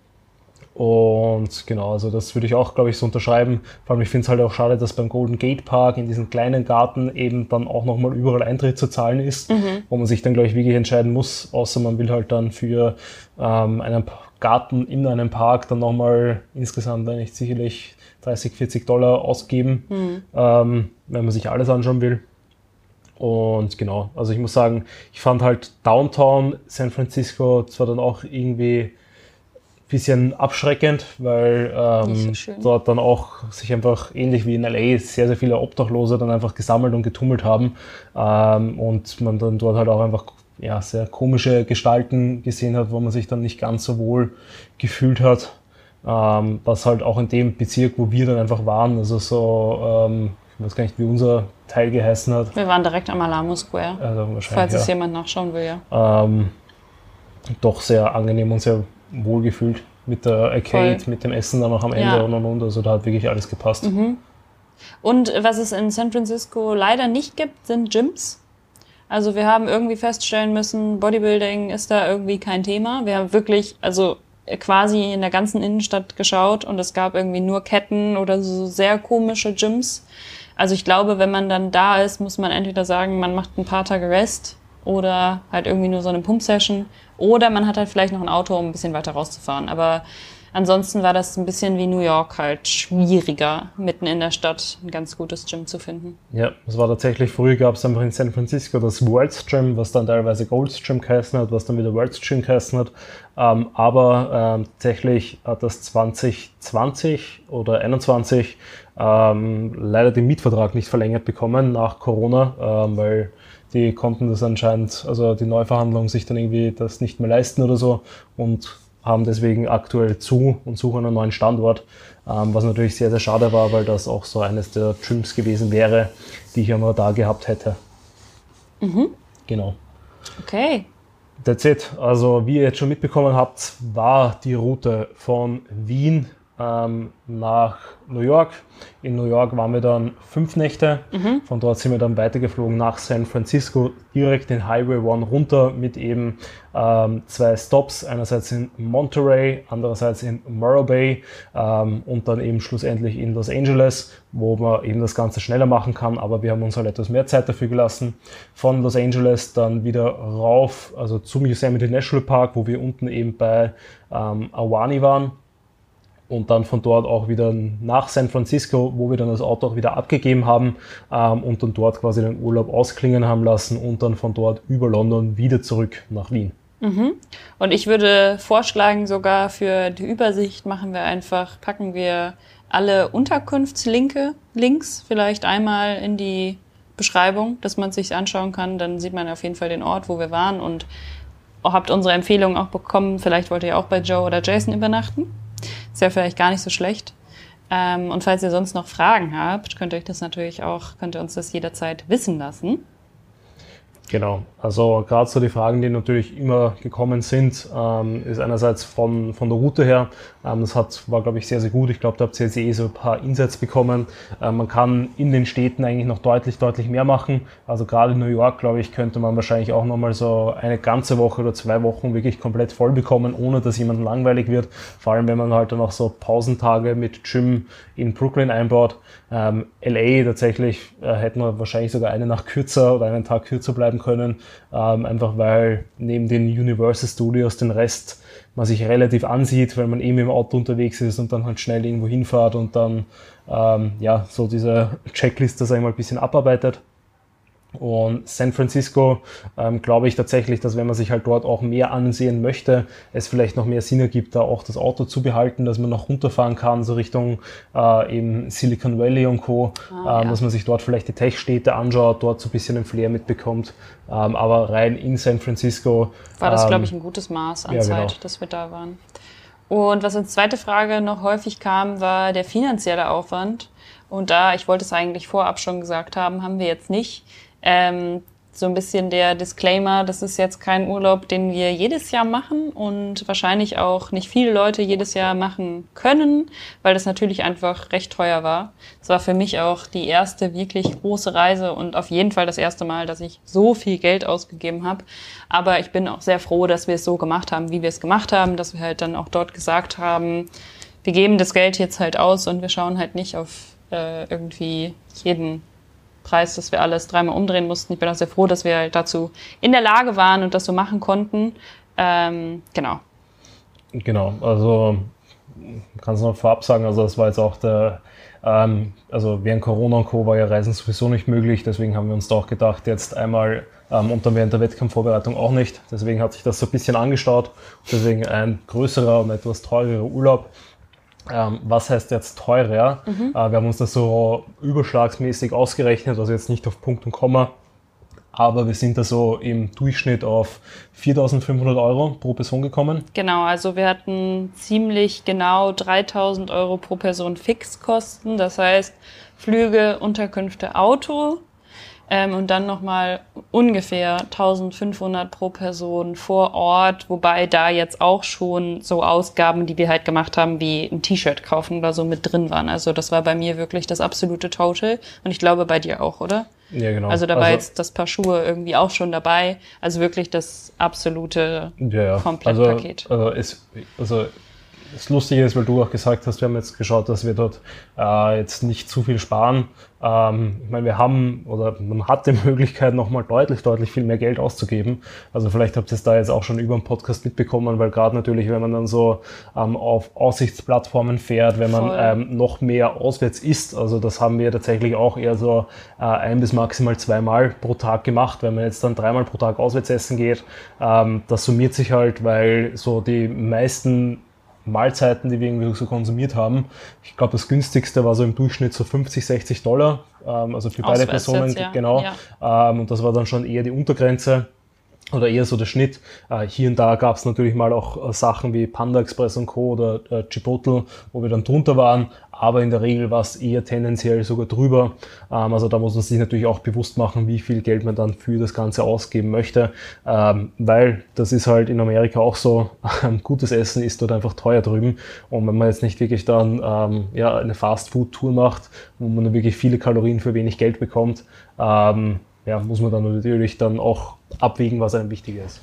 und genau, also das würde ich auch, glaube ich, so unterschreiben. Vor allem, ich finde es halt auch schade, dass beim Golden Gate Park in diesem kleinen Garten eben dann auch nochmal überall Eintritt zu zahlen ist, wo man sich dann, glaube ich, wirklich entscheiden muss, außer man will halt dann für ähm, einen Garten in einem Park dann nochmal insgesamt eigentlich sicherlich 30, 40 Dollar ausgeben, ähm, wenn man sich alles anschauen will. Und genau, also ich muss sagen, ich fand halt Downtown San Francisco zwar dann auch irgendwie bisschen abschreckend, weil so ähm, schön. dort dann auch sich einfach ähnlich wie in LA sehr, sehr viele Obdachlose dann einfach gesammelt und getummelt haben ähm, und man dann dort halt auch einfach ja, sehr komische Gestalten gesehen hat, wo man sich dann nicht ganz so wohl gefühlt hat. Ähm, was halt auch in dem Bezirk, wo wir dann einfach waren, also so, ähm, ich weiß gar nicht, wie unser Teil geheißen hat. Wir waren direkt am Alamo Square, Also falls ja. es jemand nachschauen will, ja. ähm, doch sehr angenehm und sehr wohlgefühlt mit der Arcade, Voll. mit dem Essen dann noch am Ende Ja. und und und. Also da hat wirklich alles gepasst. Und was es in San Francisco leider nicht gibt, sind Gyms. Also wir haben irgendwie feststellen müssen, Bodybuilding ist da irgendwie kein Thema. Wir haben wirklich, also quasi in der ganzen Innenstadt geschaut und es gab irgendwie nur Ketten oder so sehr komische Gyms. Also ich glaube, wenn man dann da ist, muss man entweder sagen, man macht ein paar Tage Rest oder halt irgendwie nur so eine Pump-Session oder man hat halt vielleicht noch ein Auto, um ein bisschen weiter rauszufahren. Aber ansonsten war das ein bisschen wie New York halt schwieriger, mitten in der Stadt ein ganz gutes Gym zu finden. Ja, es war tatsächlich, früher gab es einfach in San Francisco das World's Gym, was dann teilweise Gold's Gym geheißen hat, was dann wieder World's Gym geheißen hat. Ähm, aber ähm, tatsächlich hat das 2020 oder 2021 ähm, leider den Mietvertrag nicht verlängert bekommen nach Corona, ähm, weil die konnten das anscheinend, also die Neuverhandlung sich dann irgendwie das nicht mehr leisten oder so und haben deswegen aktuell zu und suchen einen neuen Standort, ähm, was natürlich sehr, sehr schade war, weil das auch so eines der Gyms gewesen wäre, die ich einmal da gehabt hätte. Genau. Okay. That's it. Also wie ihr jetzt schon mitbekommen habt, war die Route von Wien ähm, nach New York. In New York waren wir dann fünf Nächte. Von dort sind wir dann weitergeflogen nach San Francisco, direkt den Highway One runter mit eben ähm, zwei Stops, einerseits in Monterey, andererseits in Morro Bay ähm, und dann eben schlussendlich in Los Angeles, wo man eben das Ganze schneller machen kann, aber wir haben uns halt etwas mehr Zeit dafür gelassen. Von Los Angeles dann wieder rauf, also zum Yosemite National Park, wo wir unten eben bei ähm, Awani waren und dann von dort auch wieder nach San Francisco, wo wir dann das Auto auch wieder abgegeben haben ähm, und dann dort quasi den Urlaub ausklingen haben lassen und dann von dort über London wieder zurück nach Wien. Und ich würde vorschlagen, sogar für die Übersicht machen wir einfach, packen wir alle Unterkunftslinke, Links vielleicht einmal in die Beschreibung, dass man sich anschauen kann. Dann sieht man auf jeden Fall den Ort, wo wir waren und habt unsere Empfehlung auch bekommen. Vielleicht wollt ihr auch bei Joe oder Jason übernachten. Ist ja vielleicht gar nicht so schlecht. Ähm, und falls ihr sonst noch Fragen habt, könnt ihr euch das natürlich auch, könnt ihr uns das jederzeit wissen lassen. Genau, also gerade so die Fragen, die natürlich immer gekommen sind, ähm, ist einerseits von, von der Route her, ähm, das hat, war glaube ich sehr, sehr gut. Ich glaube, da habt ihr jetzt eh so ein paar Insights bekommen. Ähm, man kann in den Städten eigentlich noch deutlich, deutlich mehr machen. Also gerade in New York, glaube ich, könnte man wahrscheinlich auch nochmal so eine ganze Woche oder zwei Wochen wirklich komplett voll bekommen, ohne dass jemand langweilig wird. Vor allem, wenn man halt dann auch so Pausentage mit Gym in Brooklyn einbaut. Ähm, LA tatsächlich äh, hätten wir wahrscheinlich sogar eine Nacht kürzer oder einen Tag kürzer bleiben können, ähm, einfach weil neben den Universal Studios den Rest man sich relativ ansieht, weil man eben im Auto unterwegs ist und dann halt schnell irgendwo hinfahrt und dann ähm, ja so diese Checkliste sag ich mal ein bisschen abarbeitet. Und San Francisco ähm, glaube ich tatsächlich, dass wenn man sich halt dort auch mehr ansehen möchte, es vielleicht noch mehr Sinn ergibt, da auch das Auto zu behalten, dass man noch runterfahren kann, so Richtung äh, eben Silicon Valley und Co., Ah, ähm, ja. dass man sich dort vielleicht die Tech-Städte anschaut, dort so ein bisschen den Flair mitbekommt. Ähm, aber rein in San Francisco War das, ähm, glaube ich, ein gutes Maß an ja, genau. Zeit, dass wir da waren. Und was als zweite Frage noch häufig kam, war der finanzielle Aufwand. Und da, ich wollte es eigentlich vorab schon gesagt haben, haben wir jetzt nicht. Ähm, so ein bisschen der Disclaimer, das ist jetzt kein Urlaub, den wir jedes Jahr machen und wahrscheinlich auch nicht viele Leute jedes Jahr machen können, weil das natürlich einfach recht teuer war. Es war für mich auch die erste wirklich große Reise und auf jeden Fall das erste Mal, dass ich so viel Geld ausgegeben habe. Aber ich bin auch sehr froh, dass wir es so gemacht haben, wie wir es gemacht haben, dass wir halt dann auch dort gesagt haben, wir geben das Geld jetzt halt aus und wir schauen halt nicht auf äh, irgendwie jeden Preis, dass wir alles dreimal umdrehen mussten. Ich bin auch sehr froh, dass wir dazu in der Lage waren und das so machen konnten. Ähm, genau. Genau, also kannst du noch vorab sagen, also das war jetzt auch der, ähm, also während Corona und Co. war ja Reisen sowieso nicht möglich, deswegen haben wir uns da auch gedacht, jetzt einmal ähm, und dann während der Wettkampfvorbereitung auch nicht. Deswegen hat sich das so ein bisschen angestaut. Deswegen ein größerer und etwas teurerer Urlaub. Ähm, was heißt jetzt teurer? Äh, wir haben uns das so überschlagsmäßig ausgerechnet, also jetzt nicht auf Punkt und Komma, aber wir sind da so im Durchschnitt auf 4.500 Euro pro Person gekommen. Genau, also wir hatten ziemlich genau 3.000 Euro pro Person Fixkosten, das heißt Flüge, Unterkünfte, Auto ähm, und dann nochmal ungefähr 1500 pro Person vor Ort, wobei da jetzt auch schon so Ausgaben, die wir halt gemacht haben, wie ein T-Shirt kaufen oder so mit drin waren. Also das war bei mir wirklich das absolute Total und ich glaube bei dir auch, oder? Ja, genau. Also da war also, jetzt das Paar Schuhe irgendwie auch schon dabei. Also wirklich das absolute ja, ja. Komplettpaket. Also, also, es, also das Lustige ist, weil du auch gesagt hast, wir haben jetzt geschaut, dass wir dort äh, jetzt nicht zu viel sparen. Ähm, ich meine, wir haben oder man hat die Möglichkeit, nochmal deutlich, deutlich viel mehr Geld auszugeben. Also vielleicht habt ihr es da jetzt auch schon über den Podcast mitbekommen, weil gerade natürlich, wenn man dann so ähm, auf Aussichtsplattformen fährt, wenn man ähm, noch mehr auswärts isst, also das haben wir tatsächlich auch eher so äh, ein bis maximal zweimal pro Tag gemacht. Wenn man jetzt dann dreimal pro Tag auswärts essen geht, ähm, das summiert sich halt, weil so die meisten Mahlzeiten, die wir irgendwie so konsumiert haben. Ich glaube, das günstigste war so im Durchschnitt so 50, 60 Dollar, ähm, also für beide Personen, ja. genau. Ja. Ähm, und das war dann schon eher die Untergrenze oder eher so der Schnitt. Äh, hier und da gab es natürlich mal auch äh, Sachen wie Panda Express und Co. oder äh, Chipotle, wo wir dann drunter waren, aber in der Regel war es eher tendenziell sogar drüber. Ähm, also da muss man sich natürlich auch bewusst machen, wie viel Geld man dann für das Ganze ausgeben möchte, ähm, weil das ist halt in Amerika auch so, gutes Essen ist dort einfach teuer drüben und wenn man jetzt nicht wirklich dann ähm, ja, eine Fast-Food-Tour macht, wo man wirklich viele Kalorien für wenig Geld bekommt, ja, muss man dann natürlich dann auch abwägen, was einem wichtiger ist.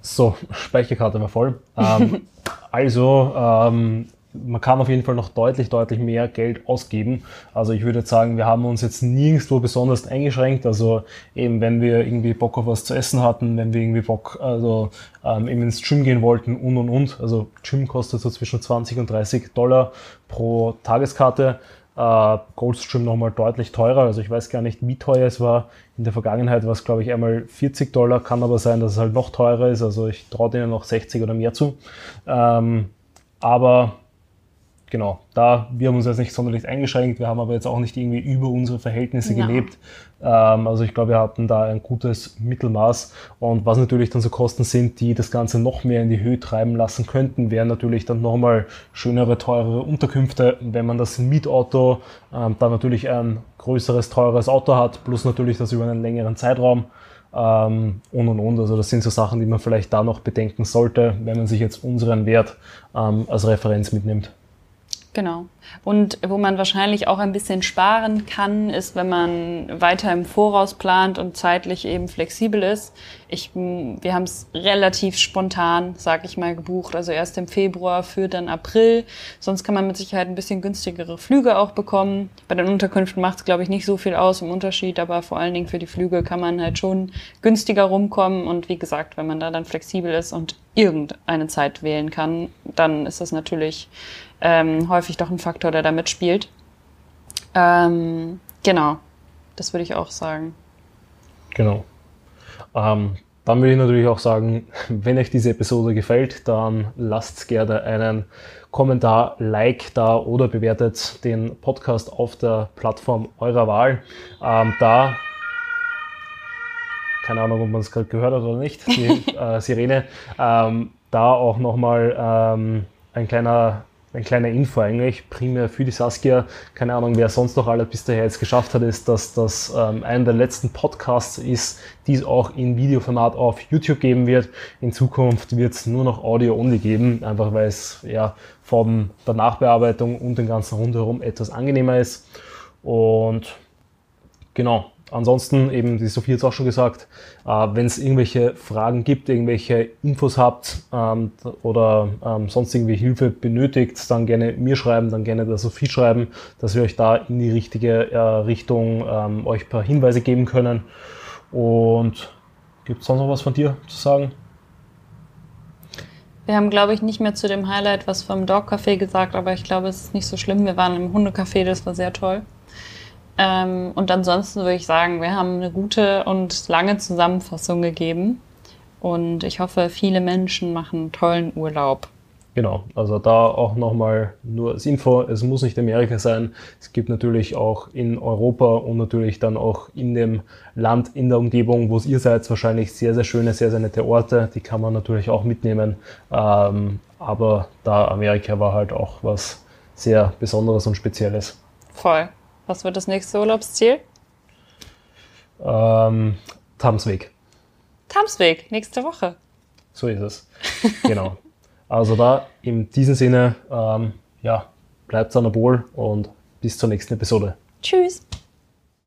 So, Speicherkarte war voll. Ähm, also, ähm, man kann auf jeden Fall noch deutlich, deutlich mehr Geld ausgeben. Also ich würde sagen, wir haben uns jetzt nirgendwo besonders eingeschränkt. Also eben, wenn wir irgendwie Bock auf was zu essen hatten, wenn wir irgendwie Bock, also ähm, eben ins Gym gehen wollten und und und. Also Gym kostet so zwischen 20 und 30 Dollar pro Tageskarte. Äh, Goldstream nochmal deutlich teurer. Also ich weiß gar nicht, wie teuer es war. In der Vergangenheit war es, glaube ich, einmal 40 Dollar. Kann aber sein, dass es halt noch teurer ist. Also ich traue denen noch 60 oder mehr zu. Ähm, aber genau, da, wir haben uns jetzt nicht sonderlich eingeschränkt, wir haben aber jetzt auch nicht irgendwie über unsere Verhältnisse ja. gelebt. Ähm, also ich glaube, wir hatten da ein gutes Mittelmaß. Und was natürlich dann so Kosten sind, die das Ganze noch mehr in die Höhe treiben lassen könnten, wären natürlich dann nochmal schönere, teurere Unterkünfte, wenn man das Mietauto ähm, dann natürlich ein größeres, teures Auto hat, plus natürlich das über einen längeren Zeitraum. Ähm, und und und. Also das sind so Sachen, die man vielleicht da noch bedenken sollte, wenn man sich jetzt unseren Wert ähm, als Referenz mitnimmt. Genau. Und wo man wahrscheinlich auch ein bisschen sparen kann, ist, wenn man weiter im Voraus plant und zeitlich eben flexibel ist. Ich, wir haben es relativ spontan, sag ich mal, gebucht. Also erst im Februar für dann April. Sonst kann man mit Sicherheit ein bisschen günstigere Flüge auch bekommen. Bei den Unterkünften macht es, glaube ich, nicht so viel aus im Unterschied, aber vor allen Dingen für die Flüge kann man halt schon günstiger rumkommen. Und wie gesagt, wenn man da dann flexibel ist und irgendeine Zeit wählen kann, dann ist das natürlich ähm, häufig doch ein Faktor, der da mitspielt. Ähm, genau, das würde ich auch sagen. Genau. Ähm, dann würde ich natürlich auch sagen, wenn euch diese Episode gefällt, dann lasst gerne einen Kommentar, Like da oder bewertet den Podcast auf der Plattform eurer Wahl. Ähm, da, keine Ahnung, ob man es gerade gehört hat oder nicht, die äh, Sirene, ähm, da auch nochmal ähm, ein kleiner ein kleiner Info eigentlich, primär für die Saskia. Keine Ahnung, wer sonst noch alles bis daher jetzt geschafft hat, ist, dass das ähm, einer der letzten Podcasts ist, die es auch in Videoformat auf YouTube geben wird. In Zukunft wird es nur noch Audio-only geben, einfach weil es ja von der Nachbearbeitung und dem ganzen rundherum etwas angenehmer ist. Und genau, ansonsten, eben, die Sophie hat es auch schon gesagt, äh, wenn es irgendwelche Fragen gibt, irgendwelche Infos habt ähm, oder ähm, sonst irgendwie Hilfe benötigt, dann gerne mir schreiben, dann gerne der Sophie schreiben, dass wir euch da in die richtige äh, Richtung ähm, euch ein paar Hinweise geben können. Und gibt es sonst noch was von dir zu sagen? Wir haben, glaube ich, nicht mehr zu dem Highlight was vom Dog Café gesagt, aber ich glaube, es ist nicht so schlimm. Wir waren im Hundecafé, das war sehr toll. Ähm, und ansonsten würde ich sagen, wir haben eine gute und lange Zusammenfassung gegeben. Und ich hoffe, viele Menschen machen tollen Urlaub. Genau, also da auch nochmal nur als Info, es muss nicht Amerika sein, es gibt natürlich auch in Europa und natürlich dann auch in dem Land, in der Umgebung, wo ihr seid, wahrscheinlich sehr, sehr schöne, sehr, sehr nette Orte, die kann man natürlich auch mitnehmen, ähm, aber da Amerika war halt auch was sehr Besonderes und Spezielles. Voll. Was wird das nächste Urlaubsziel? Ähm, Tamsweg. Tamsweg, nächste Woche. So ist es. Genau. Also da in diesem Sinne, ähm, ja, bleibt an der Ball und bis zur nächsten Episode. Tschüss.